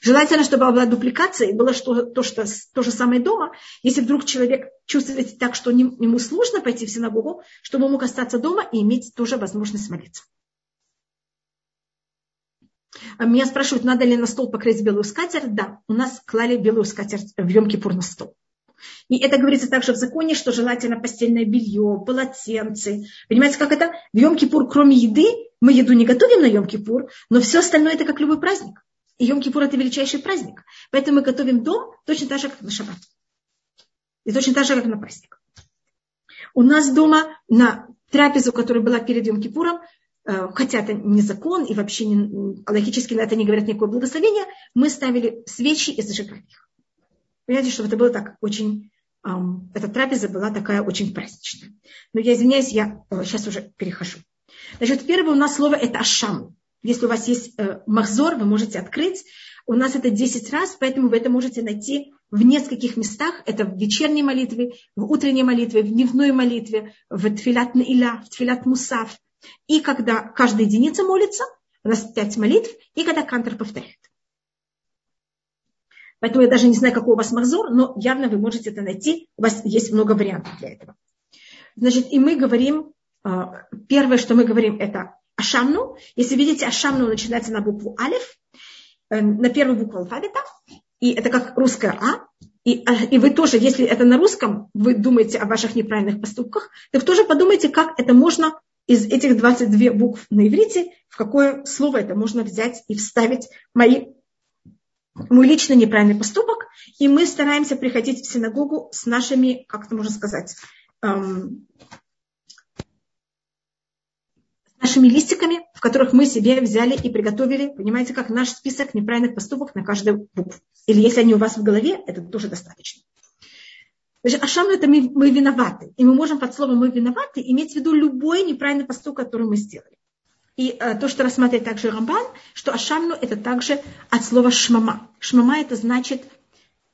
Желательно, чтобы была дупликация, и было что, то, что, то же самое дома. Если вдруг человек чувствует так, что ему сложно пойти в синагогу, чтобы он мог остаться дома и иметь тоже возможность молиться. Меня спрашивают, надо ли на стол покрыть белую скатерть. Да, у нас клали белую скатерть в Йом-Кипур на стол. И это говорится также в законе, что желательно постельное белье, полотенце. Понимаете, как это? В Йом-Кипур, кроме еды, мы еду не готовим на Йом-Кипур, но все остальное это как любой праздник. И Йом-Кипур – это величайший праздник. Поэтому мы готовим дом точно так же, как на шаббат. И точно так же, как на праздник. У нас дома на трапезу, которая была перед Йом-Кипуром, э, хотя это не закон и вообще не, логически на это не говорят никакое благословение, мы ставили свечи и зажигали их. Понимаете, что это было так очень... Эм, эта трапеза была такая очень праздничная. Но я извиняюсь, я э, сейчас уже перехожу. Значит, первое у нас слово это ашам. Если у вас есть э, махзор, вы можете открыть. У нас это 10 раз, поэтому вы это можете найти в нескольких местах. Это в вечерней молитве, в утренней молитве, в дневной молитве, в тфилят наиля, в тфилят мусав. И когда каждая единица молится, у нас пять молитв, и когда кантор повторяет. Поэтому я даже не знаю, какой у вас махзор, но явно вы можете это найти. У вас есть много вариантов для этого. Значит, и мы говорим, а, первое, что мы говорим, это Ашамну. Если видите, Ашамну начинается на букву Алиф, э, на первую букву алфавита. И это как русская А. И, э, и вы тоже, если это на русском, вы думаете о ваших неправильных поступках, так тоже подумайте, как это можно из этих 22 букв на иврите, в какое слово это можно взять и вставить мои, мой личный неправильный поступок. И мы стараемся приходить в синагогу с нашими, как это можно сказать, эм, нашими листиками, в которых мы себе взяли и приготовили, понимаете, как наш список неправильных поступок на каждую букву. Или если они у вас в голове, это тоже достаточно. Значит, ашам это мы, мы виноваты. И мы можем под словом мы виноваты иметь в виду любой неправильный поступок, который мы сделали. И э, то, что рассматривает также Рамбан, что ашамну это также от слова шмама. Шмама это значит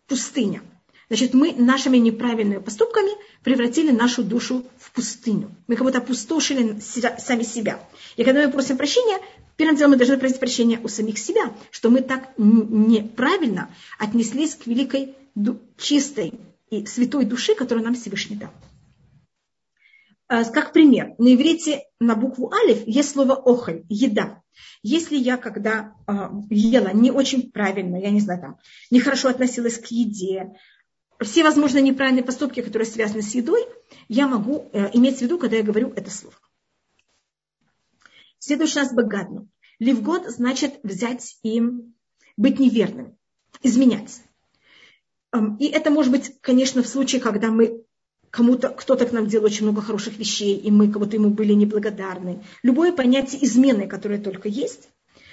пустыня. Значит, мы нашими неправильными поступками превратили нашу душу в пустыню. Мы как будто опустошили сами себя. И когда мы просим прощения, первым делом мы должны просить прощения у самих себя, что мы так неправильно отнеслись к великой, чистой и святой души, которую нам Всевышний дал. А, как пример, на иврите на букву алиф есть слово охоль, еда. Если я когда э, ела не очень правильно, я не знаю, там, нехорошо относилась к еде, все возможные неправильные поступки, которые связаны с едой, я могу э, иметь в виду, когда я говорю это слово. Следующий у нас богатно. Ливгод значит взять и быть неверным, изменять. И это может быть, конечно, в случае, когда мы кому-то, кто-то к нам делал очень много хороших вещей, и мы кого-то ему были неблагодарны. Любое понятие измены, которое только есть,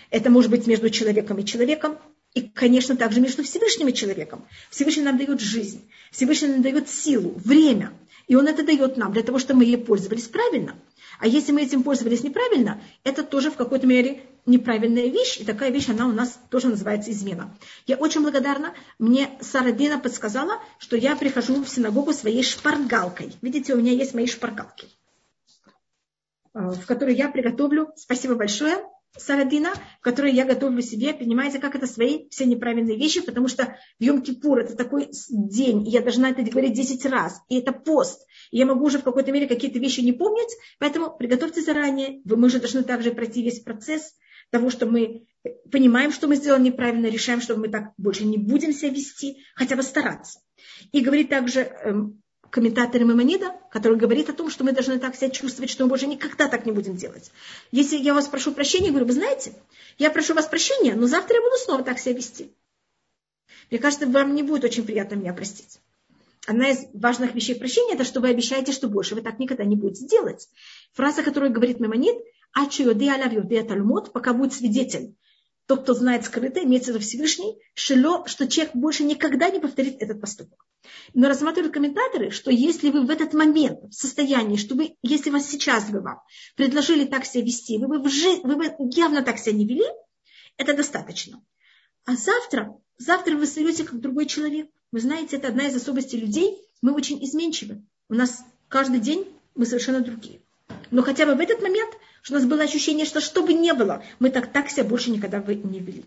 это может быть между человеком и человеком, и, конечно, также между Всевышним и человеком. Всевышний нам дает жизнь, Всевышний нам дает силу, время. И Он это дает нам для того, чтобы мы ей пользовались правильно. А если мы этим пользовались неправильно, это тоже в какой-то мере неправильная вещь. И такая вещь, она у нас тоже называется измена. Я очень благодарна. Мне Сара Дина подсказала, что я прихожу в синагогу своей шпаргалкой. Видите, у меня есть мои шпаргалки, э, в которые я приготовлю. Спасибо большое Сарадина, которые я готовлю себе, понимаете, как это свои все неправильные вещи, потому что в Йом-Кипур это такой день, и я должна это говорить 10 раз, и это пост, и я могу уже в какой-то мере какие-то вещи не помнить, поэтому приготовьте заранее, вы, мы же должны также пройти весь процесс того, что мы понимаем, что мы сделали неправильно, решаем, что мы так больше не будем себя вести, хотя бы стараться. И говорит также эм, комментатор Мамонида, который говорит о том, что мы должны так себя чувствовать, что мы больше никогда так не будем делать. Если я вас прошу прощения, говорю, вы знаете, я прошу вас прощения, но завтра я буду снова так себя вести. Мне кажется, вам не будет очень приятно меня простить. Одна из важных вещей прощения, это что вы обещаете, что больше вы так никогда не будете делать. Фраза, которую говорит Мемонит, «Ачу йоде аляв йоде талмуд», пока будет свидетель, тот, кто знает скрытое, имеется в виду Всевышний, шело, что человек больше никогда не повторит этот поступок. Но рассматривают комментаторы, что если вы в этот момент в состоянии, что вы, если вас сейчас бы вам предложили так себя вести, вы бы, в жи- вы бы явно так себя не вели, это достаточно. А завтра, завтра вы стаете как другой человек. Вы знаете, это одна из особенностей людей. Мы очень изменчивы. У нас каждый день мы совершенно другие. Но хотя бы в этот момент что у нас было ощущение, что что бы ни было, мы так, так себя больше никогда не вели.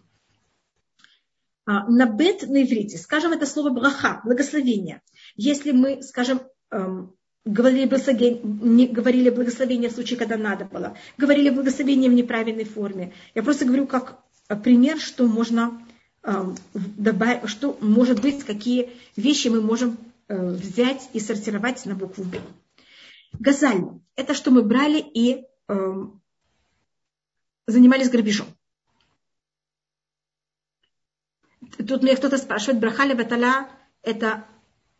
А, на бет на иврите, скажем это слово браха, благословение. Если мы, скажем, эм, говорили благословение, не говорили благословение в случае, когда надо было, говорили благословение в неправильной форме. Я просто говорю как пример, что можно эм, добавить, что может быть, какие вещи мы можем э, взять и сортировать на букву Б. Газаль – это что мы брали и Эм, занимались грабежом. Тут меня кто-то спрашивает, брахали баталя это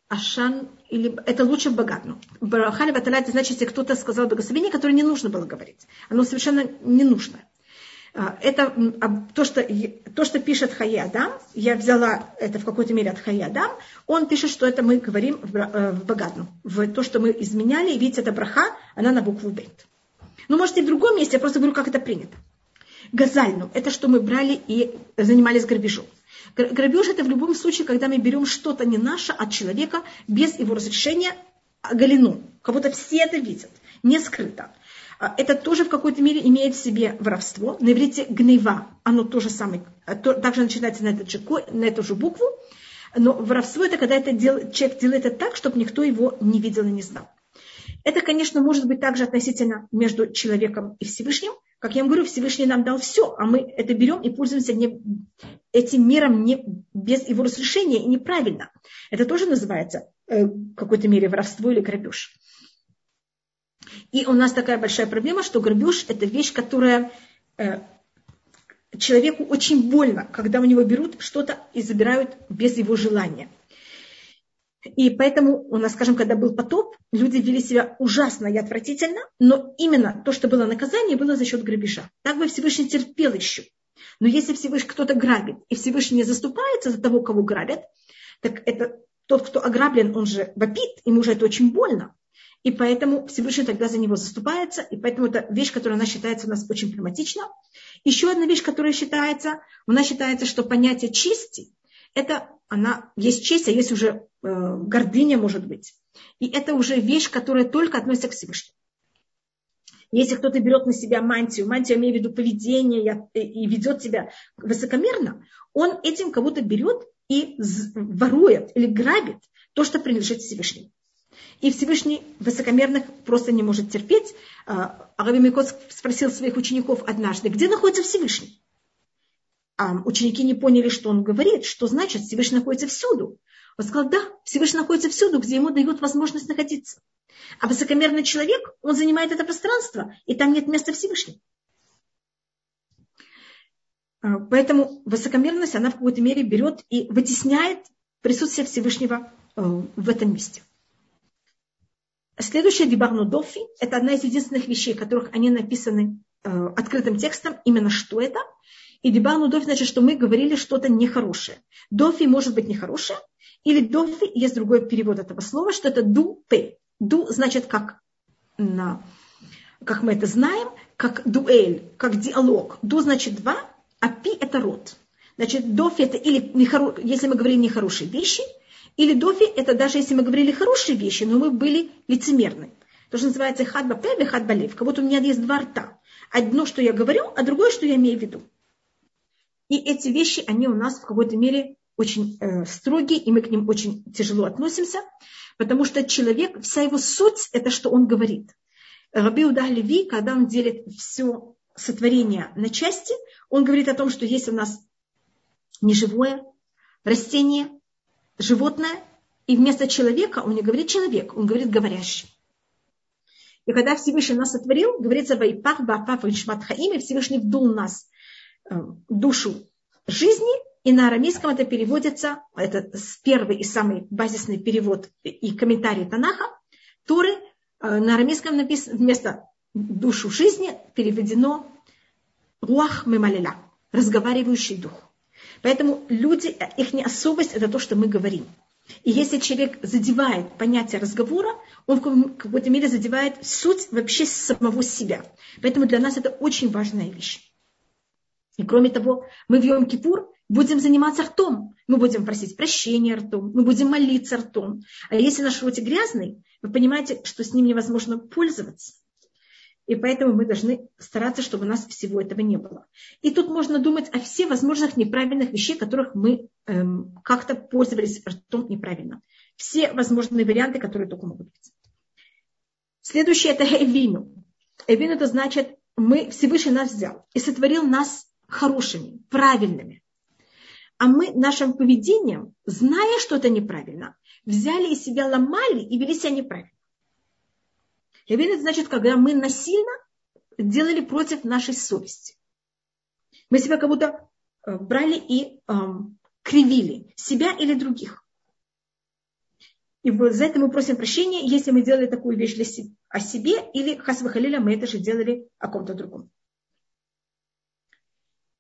ашан или это лучше в богатну. Брахали баталя это значит, если кто-то сказал благословение, которое не нужно было говорить. Оно совершенно не нужно. А, это то что, то, что пишет Хаядам, я взяла это в какой-то мере от Хаядам, он пишет, что это мы говорим в, э, в в то, что мы изменяли, видите, это браха, она на букву Бет. Ну, может, и в другом месте, я просто говорю, как это принято. Газальну – это что мы брали и занимались грабежом. Грабеж – это в любом случае, когда мы берем что-то не наше от человека без его разрешения, а галину. Как будто все это видят, не скрыто. А, это тоже в какой-то мере имеет в себе воровство. На иврите гнева, оно тоже самое, а, также начинается на, этот же, на эту же букву. Но воровство это когда это дел, человек делает это так, чтобы никто его не видел и не знал. Это, конечно, может быть также относительно между человеком и Всевышним. Как я вам говорю, Всевышний нам дал все, а мы это берем и пользуемся не, этим миром не, без его разрешения и неправильно. Это тоже называется э, в какой-то мере воровство или грабеж. И у нас такая большая проблема, что грабеж – это вещь, которая э, человеку очень больно, когда у него берут что-то и забирают без его желания. И поэтому у нас, скажем, когда был потоп, люди вели себя ужасно и отвратительно, но именно то, что было наказание, было за счет грабежа. Так бы Всевышний терпел еще. Но если Всевышний кто-то грабит, и Всевышний не заступается за того, кого грабят, так это тот, кто ограблен, он же вопит, ему же это очень больно. И поэтому Всевышний тогда за него заступается. И поэтому это вещь, которая у нас считается у нас очень проблематична. Еще одна вещь, которая считается, у нас считается, что понятие чести, это она, есть честь, а есть уже э, гордыня, может быть. И это уже вещь, которая только относится к Всевышнему. Если кто-то берет на себя мантию, мантию, имею в виду поведение и ведет себя высокомерно, он этим кого-то берет и ворует или грабит то, что принадлежит Всевышнему. И Всевышний высокомерных просто не может терпеть. Араби Микос спросил своих учеников однажды, где находится Всевышний? А ученики не поняли, что он говорит, что значит Всевышний находится всюду. Он сказал, да, Всевышний находится всюду, где ему дают возможность находиться. А высокомерный человек, он занимает это пространство, и там нет места Всевышнего. А, поэтому высокомерность, она в какой-то мере берет и вытесняет присутствие Всевышнего э, в этом месте. Следующее Дибарну Дофи – это одна из единственных вещей, которых они написаны э, открытым текстом, именно что это. И Дибарну Дофи значит, что мы говорили что-то нехорошее. Дофи может быть нехорошее, или Дофи, есть другой перевод этого слова, что это ду пе. Ду значит как, на, как мы это знаем, как дуэль, как диалог. Ду значит два, а пи это род. Значит, дофи это или, нехоро... если мы говорим нехорошие вещи – или дофи, это даже если мы говорили хорошие вещи, но мы были лицемерны. То, что называется хадба певе, хадба лев. Как у меня есть два рта. Одно, что я говорю, а другое, что я имею в виду. И эти вещи, они у нас в какой-то мере очень э, строгие, и мы к ним очень тяжело относимся, потому что человек, вся его суть, это что он говорит. Раби Удах Леви, когда он делит все сотворение на части, он говорит о том, что есть у нас неживое растение, животное, и вместо человека он не говорит человек, он говорит говорящий. И когда Всевышний нас сотворил, говорится «Вайпах баапах вишмат хаим», Всевышний вдул нас э, душу жизни, и на арамейском это переводится, это первый и самый базисный перевод и комментарий Танаха, Туры, э, на арамейском написано вместо душу жизни переведено руах мемалиля, разговаривающий дух. Поэтому люди, их не особость это то, что мы говорим. И если человек задевает понятие разговора, он в какой-то мере задевает суть вообще самого себя. Поэтому для нас это очень важная вещь. И кроме того, мы в Йом-Кипур будем заниматься ртом. Мы будем просить прощения ртом, мы будем молиться ртом. А если наш ротик грязный, вы понимаете, что с ним невозможно пользоваться. И поэтому мы должны стараться, чтобы у нас всего этого не было. И тут можно думать о всех возможных неправильных вещах, которых мы эм, как-то пользовались ртом неправильно. Все возможные варианты, которые только могут быть. Следующее это эвину. Эвину это значит, мы Всевышний нас взял и сотворил нас хорошими, правильными. А мы нашим поведением, зная, что это неправильно, взяли из себя, ломали и вели себя неправильно. Это значит, когда мы насильно делали против нашей совести. Мы себя как будто э, брали и эм, кривили, себя или других. И за это мы просим прощения, если мы делали такую вещь для себя, о себе, или хасвахалиля мы это же делали о ком-то другом.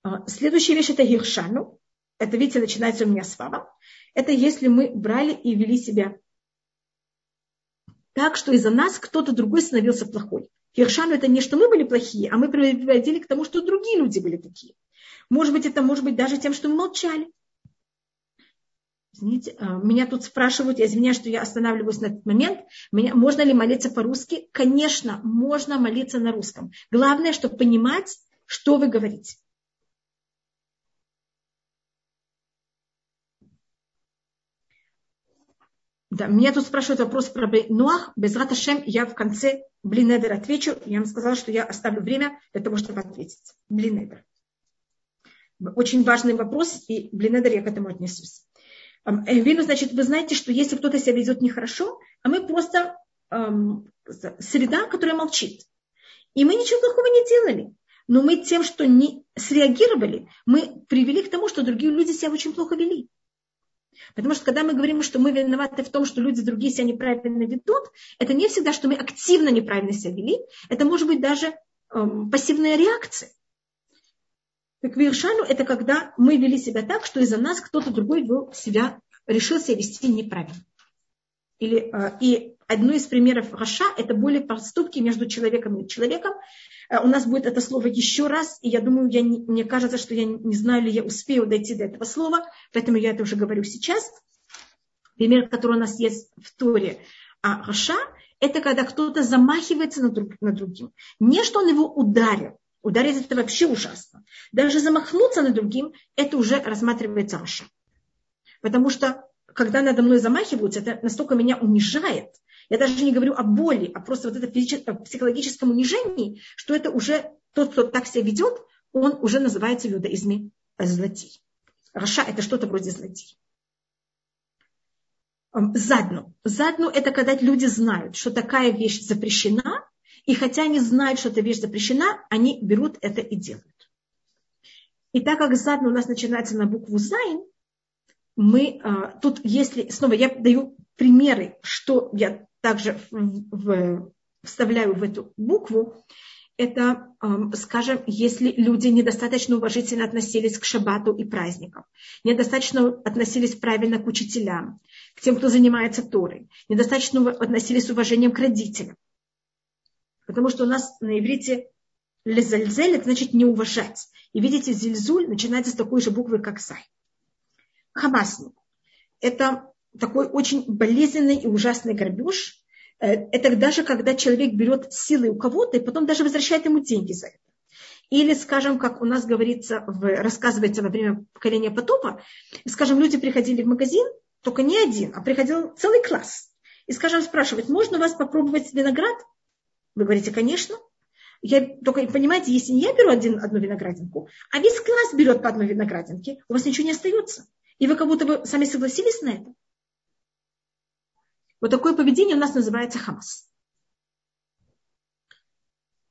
А, следующая вещь это гиршану. Это, видите, начинается у меня с вава. Это если мы брали и вели себя так, что из-за нас кто-то другой становился плохой. Хиршану это не что мы были плохие, а мы приводили к тому, что другие люди были такие. Может быть, это может быть даже тем, что мы молчали. Извините, а, меня тут спрашивают, я извиняюсь, что я останавливаюсь на этот момент. Меня, можно ли молиться по-русски? Конечно, можно молиться на русском. Главное, чтобы понимать, что вы говорите. Да, меня тут спрашивают вопрос про Нуах. Без Раташем я в конце Блинедер отвечу. Я вам сказала, что я оставлю время для того, чтобы ответить. Блинедер. Очень важный вопрос, и Блинедер я к этому отнесусь. Вину, значит, вы знаете, что если кто-то себя ведет нехорошо, а мы просто эм, среда, которая молчит. И мы ничего плохого не делали. Но мы тем, что не среагировали, мы привели к тому, что другие люди себя очень плохо вели. Потому что когда мы говорим, что мы виноваты в том, что люди другие себя неправильно ведут, это не всегда, что мы активно неправильно себя вели, это может быть даже эм, пассивная реакция. Так виршану это когда мы вели себя так, что из-за нас кто-то другой вел себя, решил себя вести неправильно. Или, э, и одно из примеров Раша – это более поступки между человеком и человеком. Э, у нас будет это слово еще раз, и я думаю, я не, мне кажется, что я не знаю, ли я успею дойти до этого слова, поэтому я это уже говорю сейчас. Пример, который у нас есть в Торе. А Раша – это когда кто-то замахивается на, друг, над другим. Не, что он его ударил, Ударить это вообще ужасно. Даже замахнуться над другим, это уже рассматривается Раша. Потому что, когда надо мной замахиваются, это настолько меня унижает. Я даже не говорю о боли, а просто вот это психологическом унижении, что это уже тот, кто так себя ведет, он уже называется в иудаизме злодей. Раша – это что-то вроде злодей. Задну. Задну – это когда люди знают, что такая вещь запрещена, и хотя они знают, что эта вещь запрещена, они берут это и делают. И так как задна у нас начинается на букву Зайн, мы а, тут, если, снова я даю примеры, что я также в, в, вставляю в эту букву, это, скажем, если люди недостаточно уважительно относились к шабату и праздникам, недостаточно относились правильно к учителям, к тем, кто занимается Торой, недостаточно относились с уважением к родителям, Потому что у нас на иврите лезальзель, это значит не уважать. И видите, зильзуль начинается с такой же буквы, как сай. Хамасник. Это такой очень болезненный и ужасный грабеж. Э, это даже когда человек берет силы у кого-то и потом даже возвращает ему деньги за это. Или, скажем, как у нас говорится, в, рассказывается во время поколения потопа, скажем, люди приходили в магазин, только не один, а приходил целый класс. И, скажем, спрашивать, можно у вас попробовать виноград? Вы говорите, конечно. Я, только понимаете, если не я беру один, одну виноградинку, а весь класс берет по одной виноградинке, у вас ничего не остается. И вы как будто бы сами согласились на это. Вот такое поведение у нас называется хамас.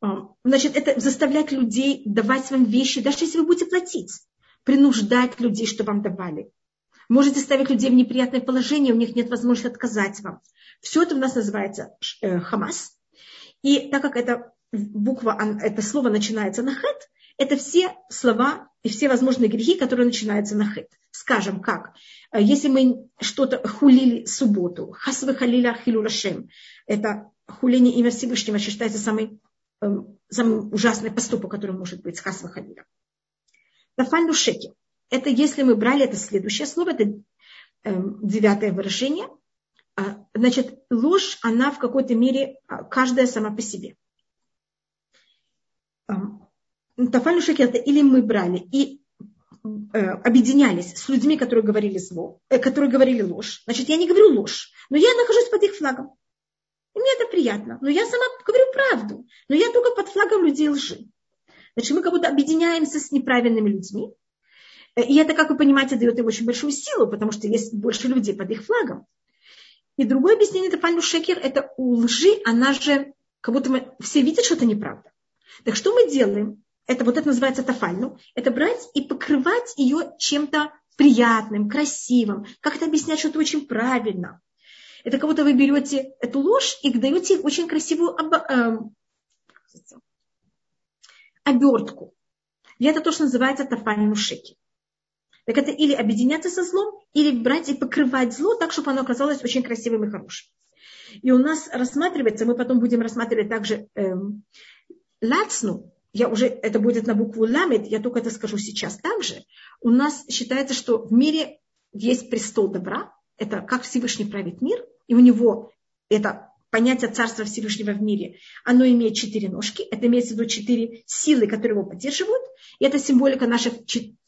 А, значит, это заставлять людей давать вам вещи, даже если вы будете платить. Принуждать людей, что вам давали. Можете ставить людей в неприятное положение, у них нет возможности отказать вам. Все это у нас называется э, хамас. И так как это буква, это слово начинается на хет, это все слова и все возможные грехи, которые начинаются на хет. Скажем, как? Э, если мы что-то хулили субботу, хасвы халиля хилулашем, это хуление имя Всевышнего считается самый, эм, самый ужасный поступок, который может быть с хасвы халиля. Тафаль шеки. Это если мы брали это следующее слово, это эм, девятое выражение – а, значит, ложь, она в какой-то мере а, каждая сама по себе. Тафалю это или мы брали и э, объединялись с людьми, которые говорили зло, э, которые говорили ложь. Значит, я не говорю ложь, но я нахожусь под их флагом. И мне это приятно. Но я сама говорю правду. Но я только под флагом людей лжи. Значит, мы как будто объединяемся с неправильными людьми. Э, и это, как вы понимаете, дает им очень большую силу, потому что есть больше людей под их флагом. И другое объяснение это шекер, это у лжи, она же, как будто мы все видят, что это неправда. Так что мы делаем? Это вот это называется тафальну. Это брать и покрывать ее чем-то приятным, красивым, как это объяснять что-то очень правильно. Это будто вы берете эту ложь и даете очень красивую об, э, обертку. И это то, что называется тафаль мушеки. Так это или объединяться со злом, или брать и покрывать зло так, чтобы оно оказалось очень красивым и хорошим. И у нас рассматривается, мы потом будем рассматривать также эм, лацну, я уже, это будет на букву ламет, я только это скажу сейчас также. У нас считается, что в мире есть престол добра, это как Всевышний правит мир, и у него это понятие Царства Всевышнего в мире, оно имеет четыре ножки, это имеется в виду четыре силы, которые его поддерживают, и это символика наших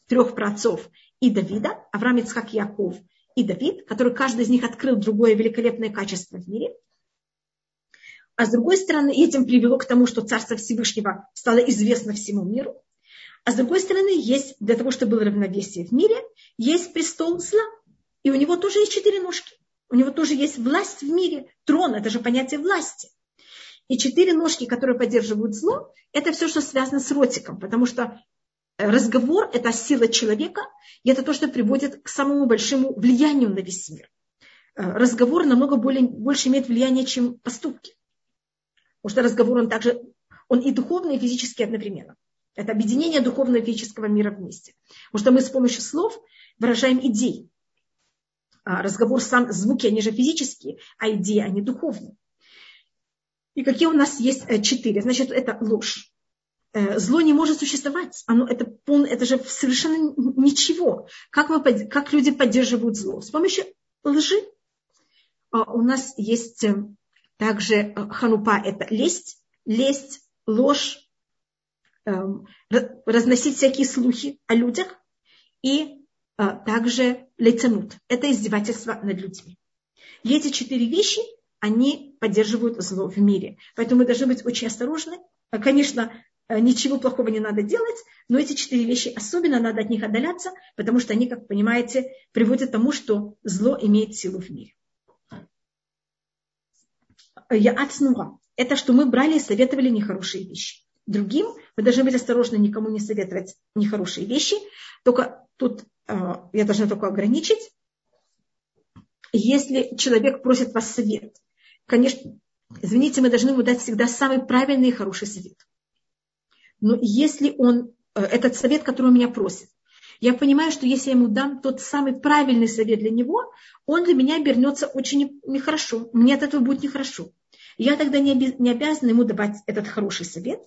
трех праотцов и Давида, Авраам, Ицхак, Яков и Давид, который каждый из них открыл другое великолепное качество в мире. А с другой стороны, этим привело к тому, что Царство Всевышнего стало известно всему миру. А с другой стороны, есть для того, чтобы было равновесие в мире, есть престол зла. И у него тоже есть четыре ножки. У него тоже есть власть в мире. Трон – это же понятие власти. И четыре ножки, которые поддерживают зло, это все, что связано с ротиком, потому что разговор – это сила человека, и это то, что приводит к самому большому влиянию на весь мир. Э, разговор намного более, больше имеет влияние, чем поступки. Потому что разговор, он также, он и духовный, и физический одновременно. Это объединение духовного и физического мира вместе. Потому что мы с помощью слов выражаем идеи. А разговор сам, звуки, они же физические, а идеи, они духовные. И какие у нас есть э, четыре? Значит, это ложь. Э, зло не может существовать. Оно, это, пол, это же совершенно ничего. Как, мы, как люди поддерживают зло? С помощью лжи. А у нас есть э, также э, ханупа – это лесть, лесть, ложь, эм, разносить всякие слухи о людях. И также лейцанут – это издевательство над людьми. И эти четыре вещи, они поддерживают зло в мире. Поэтому мы должны быть очень осторожны. Конечно, Э, ничего плохого не надо делать, но эти четыре вещи особенно надо от них отдаляться, потому что они, как понимаете, приводят к тому, что зло имеет силу в мире. Я отснура. Это что мы брали и советовали нехорошие вещи. Другим вы должны быть осторожны никому не советовать нехорошие вещи. Только тут э, я должна только ограничить. Если человек просит вас совет, конечно, извините, мы должны ему дать всегда самый правильный и хороший совет. Но если он, э, этот совет, который он меня просит, я понимаю, что если я ему дам тот самый правильный совет для него, он для меня обернется очень нехорошо. Мне от этого будет нехорошо. Я тогда не, обязана ему давать этот хороший совет,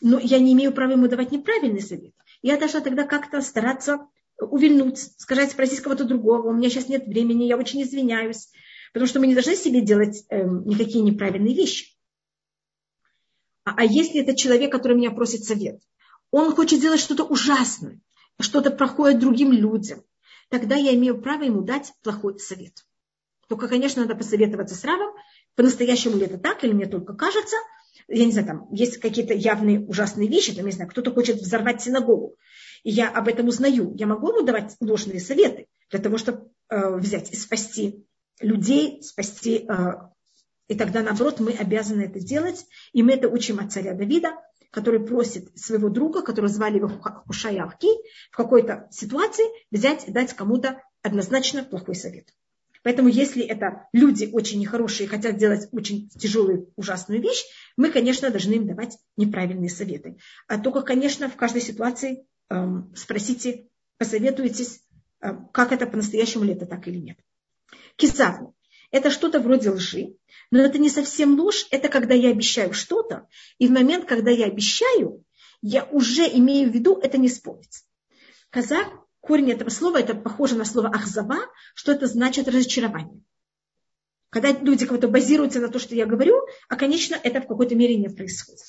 но я не имею права ему давать неправильный совет. Я должна тогда как-то стараться увильнуть, сказать, спросить кого-то другого, у меня сейчас нет времени, я очень извиняюсь, потому что мы не должны себе делать э, никакие неправильные вещи. А, а если это человек, который меня просит совет, он хочет сделать что-то ужасное, что-то проходит другим людям, тогда я имею право ему дать плохой совет. Только, конечно, надо посоветоваться с Равом, по-настоящему ли это так, или мне только кажется. Я не знаю, там есть какие-то явные ужасные вещи, там, не знаю, кто-то хочет взорвать синагогу, и я об этом узнаю. Я могу ему давать ложные советы для того, чтобы э, взять и спасти людей, спасти э, и тогда, наоборот, мы обязаны это делать. И мы это учим от царя Давида, который просит своего друга, которого звали его Хушаявки, в какой-то ситуации взять и дать кому-то однозначно плохой совет. Поэтому если это люди очень нехорошие хотят делать очень тяжелую, ужасную вещь, мы, конечно, должны им давать неправильные советы. А только, конечно, в каждой ситуации эм, спросите, посоветуйтесь, эм, как это по-настоящему ли это так или нет. Кисаву. Это что-то вроде лжи, но это не совсем ложь, это когда я обещаю что-то, и в момент, когда я обещаю, я уже имею в виду это не исполнить. Казак, корень этого слова, это похоже на слово ахзава, что это значит разочарование. Когда люди кого-то базируются на то, что я говорю, а, конечно, это в какой-то мере не происходит.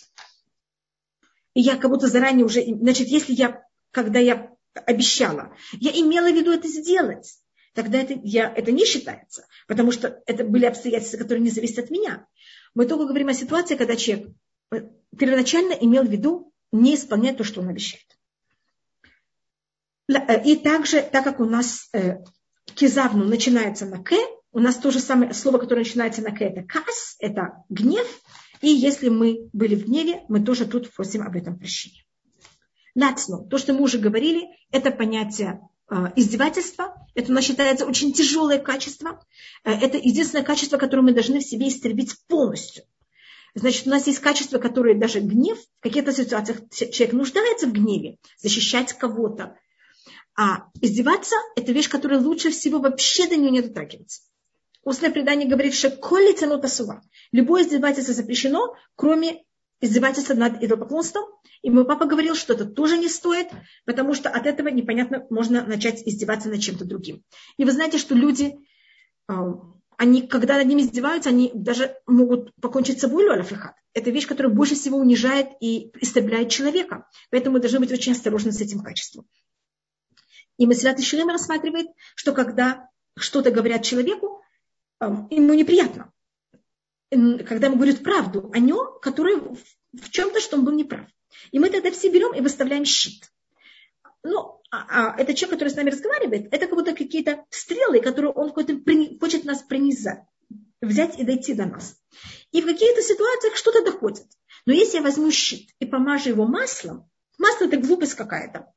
И я как будто заранее уже, значит, если я, когда я обещала, я имела в виду это сделать, тогда это, я, это не считается, потому что это были обстоятельства, которые не зависят от меня. Мы только говорим о ситуации, когда человек э, первоначально имел в виду не исполнять то, что он обещает. Э, и также, так как у нас э, кизавну начинается на к, у нас то же самое слово, которое начинается на к, это кас, это гнев. И если мы были в гневе, мы тоже тут просим об этом прощения. Лацну, то, что мы уже говорили, это понятие издевательство. Это у нас считается очень тяжелое качество. Это единственное качество, которое мы должны в себе истребить полностью. Значит, у нас есть качества, которые даже гнев, в каких-то ситуациях человек нуждается в гневе, защищать кого-то. А издеваться – это вещь, которая лучше всего вообще до нее не дотрагиваться. Устное предание говорит, что коли тянут асува. Любое издевательство запрещено, кроме издевательства над идолопоклонством. И мой папа говорил, что это тоже не стоит, потому что от этого непонятно можно начать издеваться над чем-то другим. И вы знаете, что люди а, они, когда над ними издеваются, они даже могут покончить с собой лоляфихат. Это вещь, которая больше всего унижает и истребляет человека. Поэтому мы должны быть очень осторожны с этим качеством. И Масилат Ишилим рассматривает, что когда что-то говорят человеку, эм, ему неприятно. Когда ему говорят правду о нем, который в чем-то, что он был неправ. И мы тогда все берем и выставляем щит. Ну, а, а этот человек, который с нами разговаривает, это как будто какие-то стрелы, которые он хочет нас пронизать, взять и дойти до нас. И в каких-то ситуациях что-то доходит. Но если я возьму щит и помажу его маслом, масло это глупость какая-то.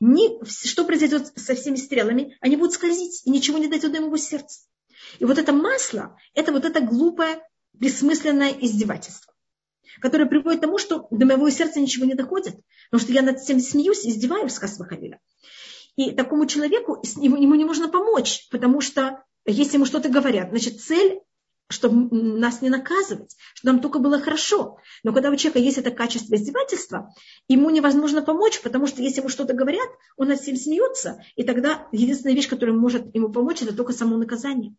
Ни, что произойдет со всеми стрелами? Они будут скользить, и ничего не дойдет до моего сердца. И вот это масло, это вот это глупое, бессмысленное издевательство которое приводит к тому, что до моего сердца ничего не доходит, потому что я над всем смеюсь, издеваюсь, сказ Хавиля. И такому человеку, ему не можно помочь, потому что если ему что-то говорят, значит, цель чтобы нас не наказывать, чтобы нам только было хорошо. Но когда у человека есть это качество издевательства, ему невозможно помочь, потому что если ему что-то говорят, он над всем смеется, и тогда единственная вещь, которая может ему помочь, это только само наказание.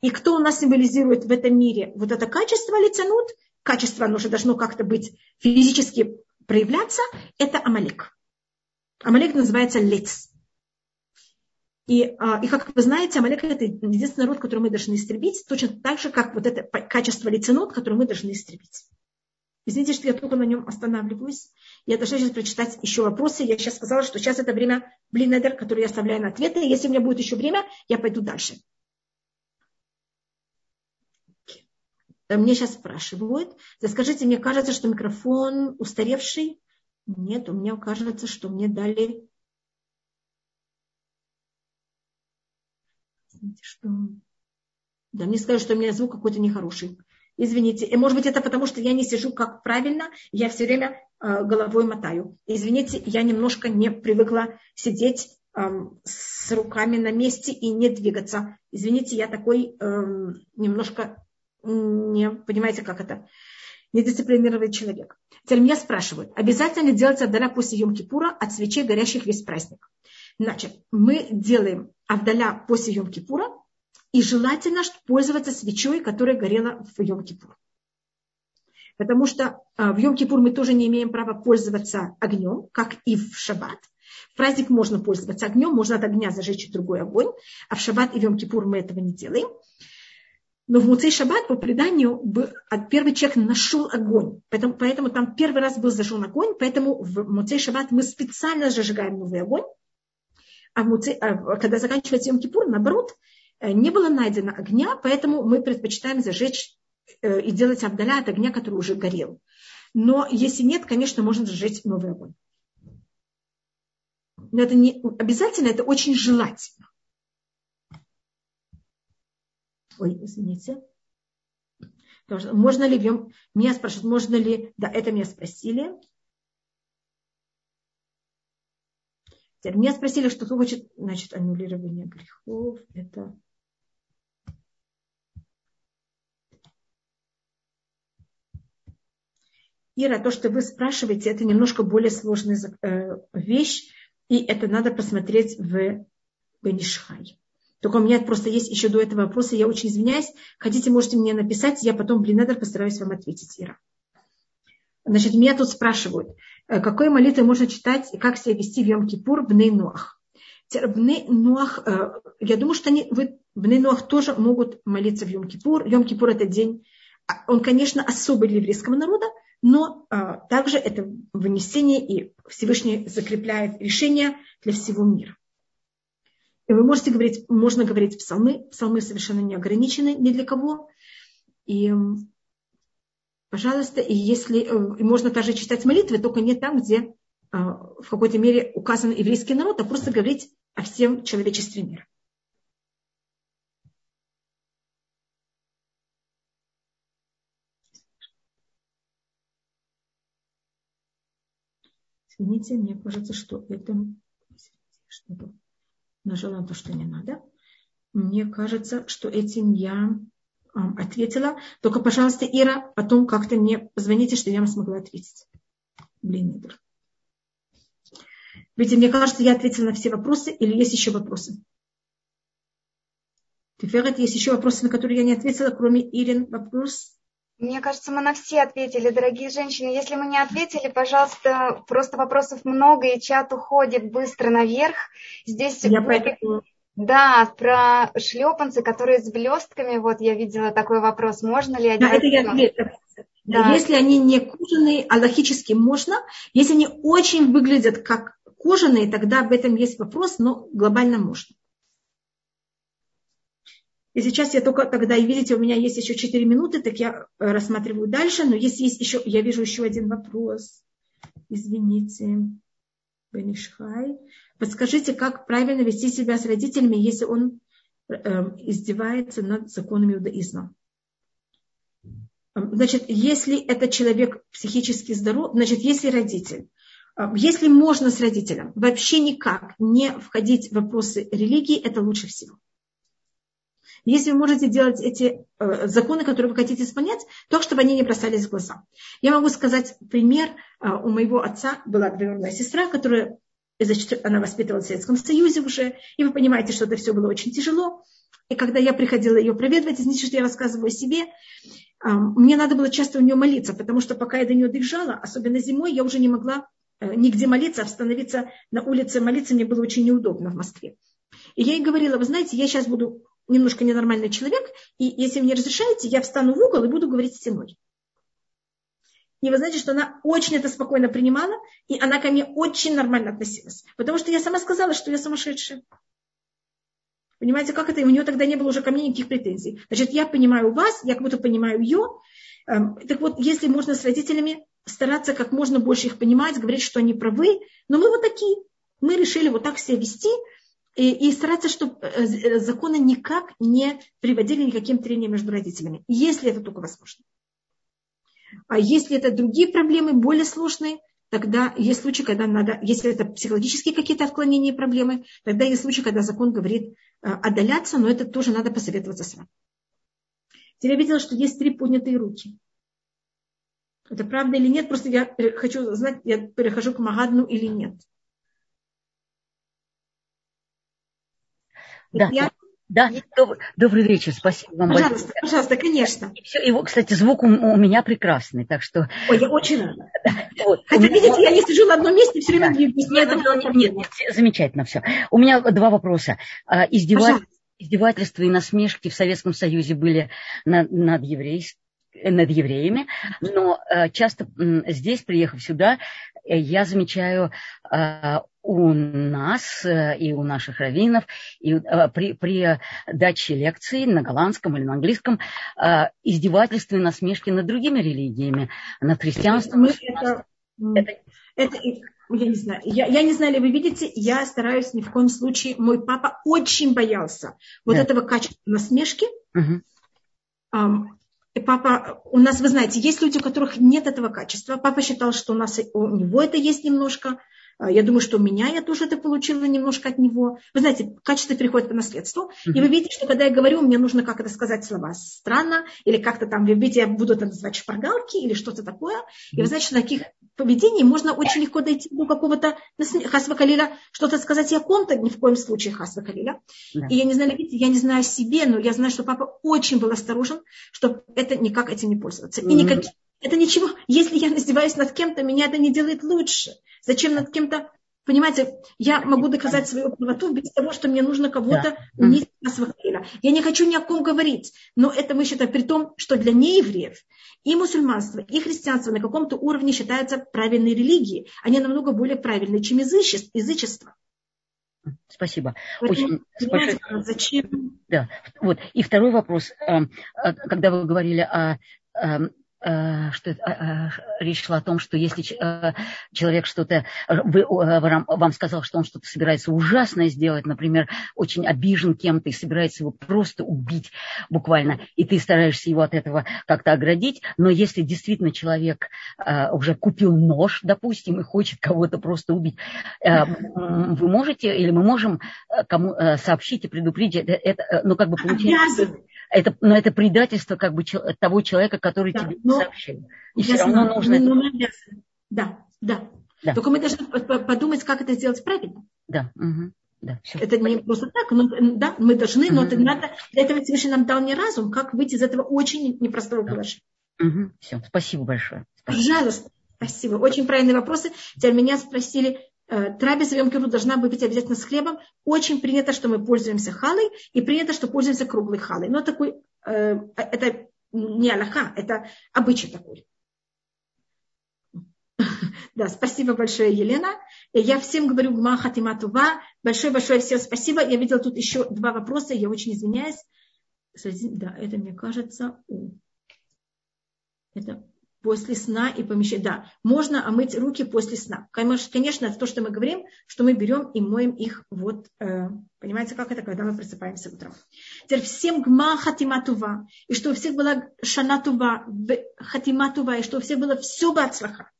И кто у нас символизирует в этом мире вот это качество лицанут, качество, оно же должно как-то быть физически проявляться, это Амалек. Амалек называется лиц. И, а, и как вы знаете, Амалек это единственный народ, который мы должны истребить, точно так же, как вот это качество лиценот, которое мы должны истребить. Извините, что я только на нем останавливаюсь. Я должна сейчас прочитать еще вопросы. Я сейчас сказала, что сейчас это время блинедер, который я оставляю на ответы. Если у меня будет еще время, я пойду дальше. Мне сейчас спрашивают. Скажите, мне кажется, что микрофон устаревший. Нет, у меня кажется, что мне дали... Что... Да, мне скажут, что у меня звук какой-то нехороший. Извините. И, может быть, это потому, что я не сижу как правильно, я все время э, головой мотаю. Извините, я немножко не привыкла сидеть э, с руками на месте и не двигаться. Извините, я такой э, немножко не понимаете, как это, недисциплинированный человек. Теперь меня спрашивают, обязательно делать Авдаля после Йом-Кипура от свечей, горящих весь праздник? Значит, мы делаем Авдаля после Йом-Кипура, и желательно пользоваться свечой, которая горела в Йом-Кипур. Потому что а, в Йом-Кипур мы тоже не имеем права пользоваться огнем, как и в Шаббат. В праздник можно пользоваться огнем, можно от огня зажечь другой огонь, а в Шаббат и в Йом-Кипур мы этого не делаем. Но в Муцей Шаббат по преданию первый человек нашел огонь. Поэтому, поэтому там первый раз был зажжен огонь, поэтому в Муцей Шаббат мы специально зажигаем новый огонь. А, в Муцей, а когда заканчивается Йом Кипур, наоборот, э, не было найдено огня, поэтому мы предпочитаем зажечь э, и делать Авдаля от огня, который уже горел. Но если нет, конечно, можно зажечь новый огонь. Но это не обязательно, это очень желательно. Ой, извините. Можно ли, меня спрашивают, можно ли, да, это меня спросили. Теперь меня спросили, что хочет, значит, аннулирование грехов. Это Ира, то, что вы спрашиваете, это немножко более сложная э, вещь, и это надо посмотреть в Бенишхай. Только у меня просто есть еще до этого вопроса, я очень извиняюсь. Хотите, можете мне написать, я потом, блин, постараюсь вам ответить, Ира. Значит, меня тут спрашивают, какой молитвы можно читать и как себя вести в Йом-Кипур в Нейнуах. Бней Нуах, э, я думаю, что они, вы, в Нейнуах тоже могут молиться в Йом-Кипур. Йом-Кипур это день, а, он, конечно, особый для еврейского народа, но а, также это вынесение и Всевышний закрепляет решение для всего мира. И вы можете говорить, можно говорить псалмы. Псалмы совершенно не ограничены ни для кого. И, пожалуйста, и если э, и можно также читать молитвы, только не там, где э, в какой-то мере указан еврейский народ, а просто говорить о всем человечестве мира. Извините, мне кажется, что это что нажала то, что не надо. Мне кажется, что этим я ответила. Только, пожалуйста, Ира, потом как-то мне позвоните, что я вам смогла ответить. Блин, Ира. Видите, мне кажется, я ответила на все вопросы, или есть еще вопросы? Теферет, есть еще вопросы, на которые я не ответила, кроме Ирин вопрос? Мне кажется, мы на все ответили, дорогие женщины. Если мы не ответили, пожалуйста, просто вопросов много, и чат уходит быстро наверх. Здесь я поэтому... Да, про шлепанцы, которые с блестками. Вот я видела такой вопрос. Можно ли одевать? Да, это я ответила. Да. Если они не кожаные, а логически можно. Если они очень выглядят как кожаные, тогда об этом есть вопрос, но глобально можно. И сейчас я только тогда, и видите, у меня есть еще 4 минуты, так я э, рассматриваю дальше, но если есть еще, я вижу еще один вопрос. Извините. Бенишхай. Подскажите, как правильно вести себя с родителями, если он э, издевается над законами иудаизма? Значит, если этот человек психически здоров, значит, если родитель, э, если можно с родителем вообще никак не входить в вопросы религии, это лучше всего. Если вы можете делать эти э, законы, которые вы хотите исполнять, то, чтобы они не бросались в глаза. Я могу сказать пример. Э, у моего отца была двоюродная сестра, которая значит, она воспитывалась в Советском Союзе уже, и вы понимаете, что это все было очень тяжело. И когда я приходила ее проведывать, извините, что я рассказываю о себе, э, мне надо было часто у нее молиться, потому что пока я до нее доезжала, особенно зимой, я уже не могла э, нигде молиться, а на улице молиться мне было очень неудобно в Москве. И я ей говорила, вы знаете, я сейчас буду немножко ненормальный человек, и если мне разрешаете, я встану в угол и буду говорить стеной. И вы знаете, что она очень это спокойно принимала, и она ко мне очень нормально относилась. Потому что я сама сказала, что я сумасшедшая. Понимаете, как это? И у нее тогда не было уже ко мне никаких претензий. Значит, я понимаю вас, я как будто понимаю ее. Эм, так вот, если можно с родителями стараться как можно больше их понимать, говорить, что они правы, но мы вот такие. Мы решили вот так себя вести, и, и стараться, чтобы э, э, законы никак не приводили никаким трениям между родителями, если это только возможно. А если это другие проблемы, более сложные, тогда есть случаи, когда надо, если это психологические какие-то отклонения и проблемы, тогда есть случаи, когда закон говорит э, отдаляться, но это тоже надо посоветоваться с вами. Теперь я видела, что есть три поднятые руки. Это правда или нет? Просто я хочу знать, я перехожу к Магадну или нет. Да, я... да. Добрый, добрый вечер, спасибо вам Пожалуйста, большое. пожалуйста, конечно. И все, его, кстати, звук у, у меня прекрасный, так что... Ой, я очень рада. Вот. Хотя, меня... видите, я не сижу на одном месте, все время да. Нет, нет, нет, нет, замечательно все. У меня два вопроса. А, издевательство, издевательства и насмешки в Советском Союзе были над, над еврейским над евреями, но э, часто здесь, приехав сюда, э, я замечаю э, у нас и у наших раввинов и при, при даче лекций на голландском или на английском издевательства и насмешки над другими религиями, над христианством. Мы это, это, это, я не знаю, я, я не знаю, ли вы видите, я стараюсь ни в коем случае, мой папа очень боялся вот да. этого качества насмешки. Угу. И папа, у нас, вы знаете, есть люди, у которых нет этого качества. Папа считал, что у нас у него это есть немножко. А, я думаю, что у меня я тоже это получила немножко от него. Вы знаете, качество приходит по наследству. Mm-hmm. И вы видите, что когда я говорю, мне нужно как это сказать слова странно, или как-то там, вы видите, я буду это называть шпаргалки или что-то такое. Mm-hmm. И вы знаете, что таких поведений можно очень легко дойти до какого-то хасва калиля, что-то сказать о ком-то, ни в коем случае хасва калиля. Yeah. И я не знаю, видите, я не знаю о себе, но я знаю, что папа очень был осторожен, чтобы это никак этим не пользоваться. Mm-hmm. И никакие это ничего. Если я издеваюсь над кем-то, меня это не делает лучше. Зачем над кем-то Понимаете, я могу доказать свою правоту без того, что мне нужно кого-то да. унизить на. Я не хочу ни о ком говорить, но это мы считаем при том, что для неевреев и мусульманство, и христианство на каком-то уровне считаются правильной религией. Они намного более правильные, чем язычество. Спасибо. Очень спасибо. Зачем? Да. Вот. И второй вопрос. Эм, э, когда вы говорили о эм, что э, э, речь шла о том, что если человек что-то, вам сказал, что он что-то собирается ужасное сделать, например, очень обижен кем-то и собирается его просто убить буквально, и ты стараешься его от этого как-то оградить, но если действительно человек уже купил нож, допустим, и хочет кого-то просто убить, вы можете или мы можем кому сообщить и предупредить, это, это ну как бы получается это, но это предательство как бы того человека, который да, тебе но, сообщил. И все равно знаю, нужно... Но, это... да, да, да. Только мы должны подумать, как это сделать правильно. Да. Угу. Да, все. Это не просто так, но, да, мы должны, но это надо, для этого Всевышний нам дал не разум, как выйти из этого очень непростого да. положения. Угу. Все, спасибо большое. Спасибо. Пожалуйста, спасибо. Очень правильные вопросы. Теперь меня спросили, Э, трапеза в Йом должна быть обязательно с хлебом. Очень принято, что мы пользуемся халой, и принято, что пользуемся круглой халой. Но такой, э, это не аллаха, это обычай такой. Да, спасибо большое, Елена. Я всем говорю Гма Хатиматува. Большое-большое всем спасибо. Я видела тут еще два вопроса, я очень извиняюсь. Да, это, мне кажется, это после сна и помещать. Да, можно омыть руки после сна. Конечно, это то, что мы говорим, что мы берем и моем их вот, э, понимаете, как это, когда мы просыпаемся утром. Теперь всем гма хатиматува, и что у всех была шанатува, хатиматува, и что у всех было все бацлаха.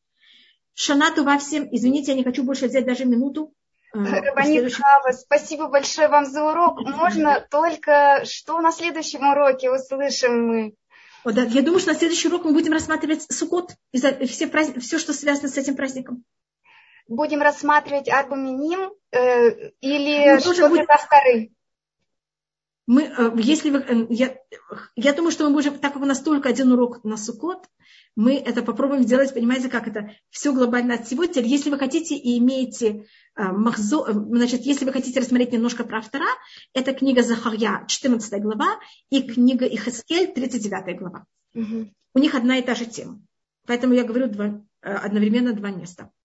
Шанатува всем, извините, я не хочу больше взять даже минуту, э, Рабанит Хава, спасибо большое вам за урок. Можно только что на следующем уроке услышим мы? Вот, да, я думаю, что на следующий урок мы будем рассматривать Сукот, все, праздник, все, что связано с этим праздником. Будем рассматривать Арбуминим э, или что-то будет... вторые? Мы, э, если вы, э, я, я думаю, что мы будем, так как у нас только один урок на Сукот, мы это попробуем сделать, понимаете, как это все глобально от всего. Теперь, если вы хотите и имеете э, махзо, значит, если вы хотите рассмотреть немножко про автора, это книга Захарья, 14 глава, и книга Ихаскель, 39 глава. Угу. У них одна и та же тема. Поэтому я говорю два, одновременно два места.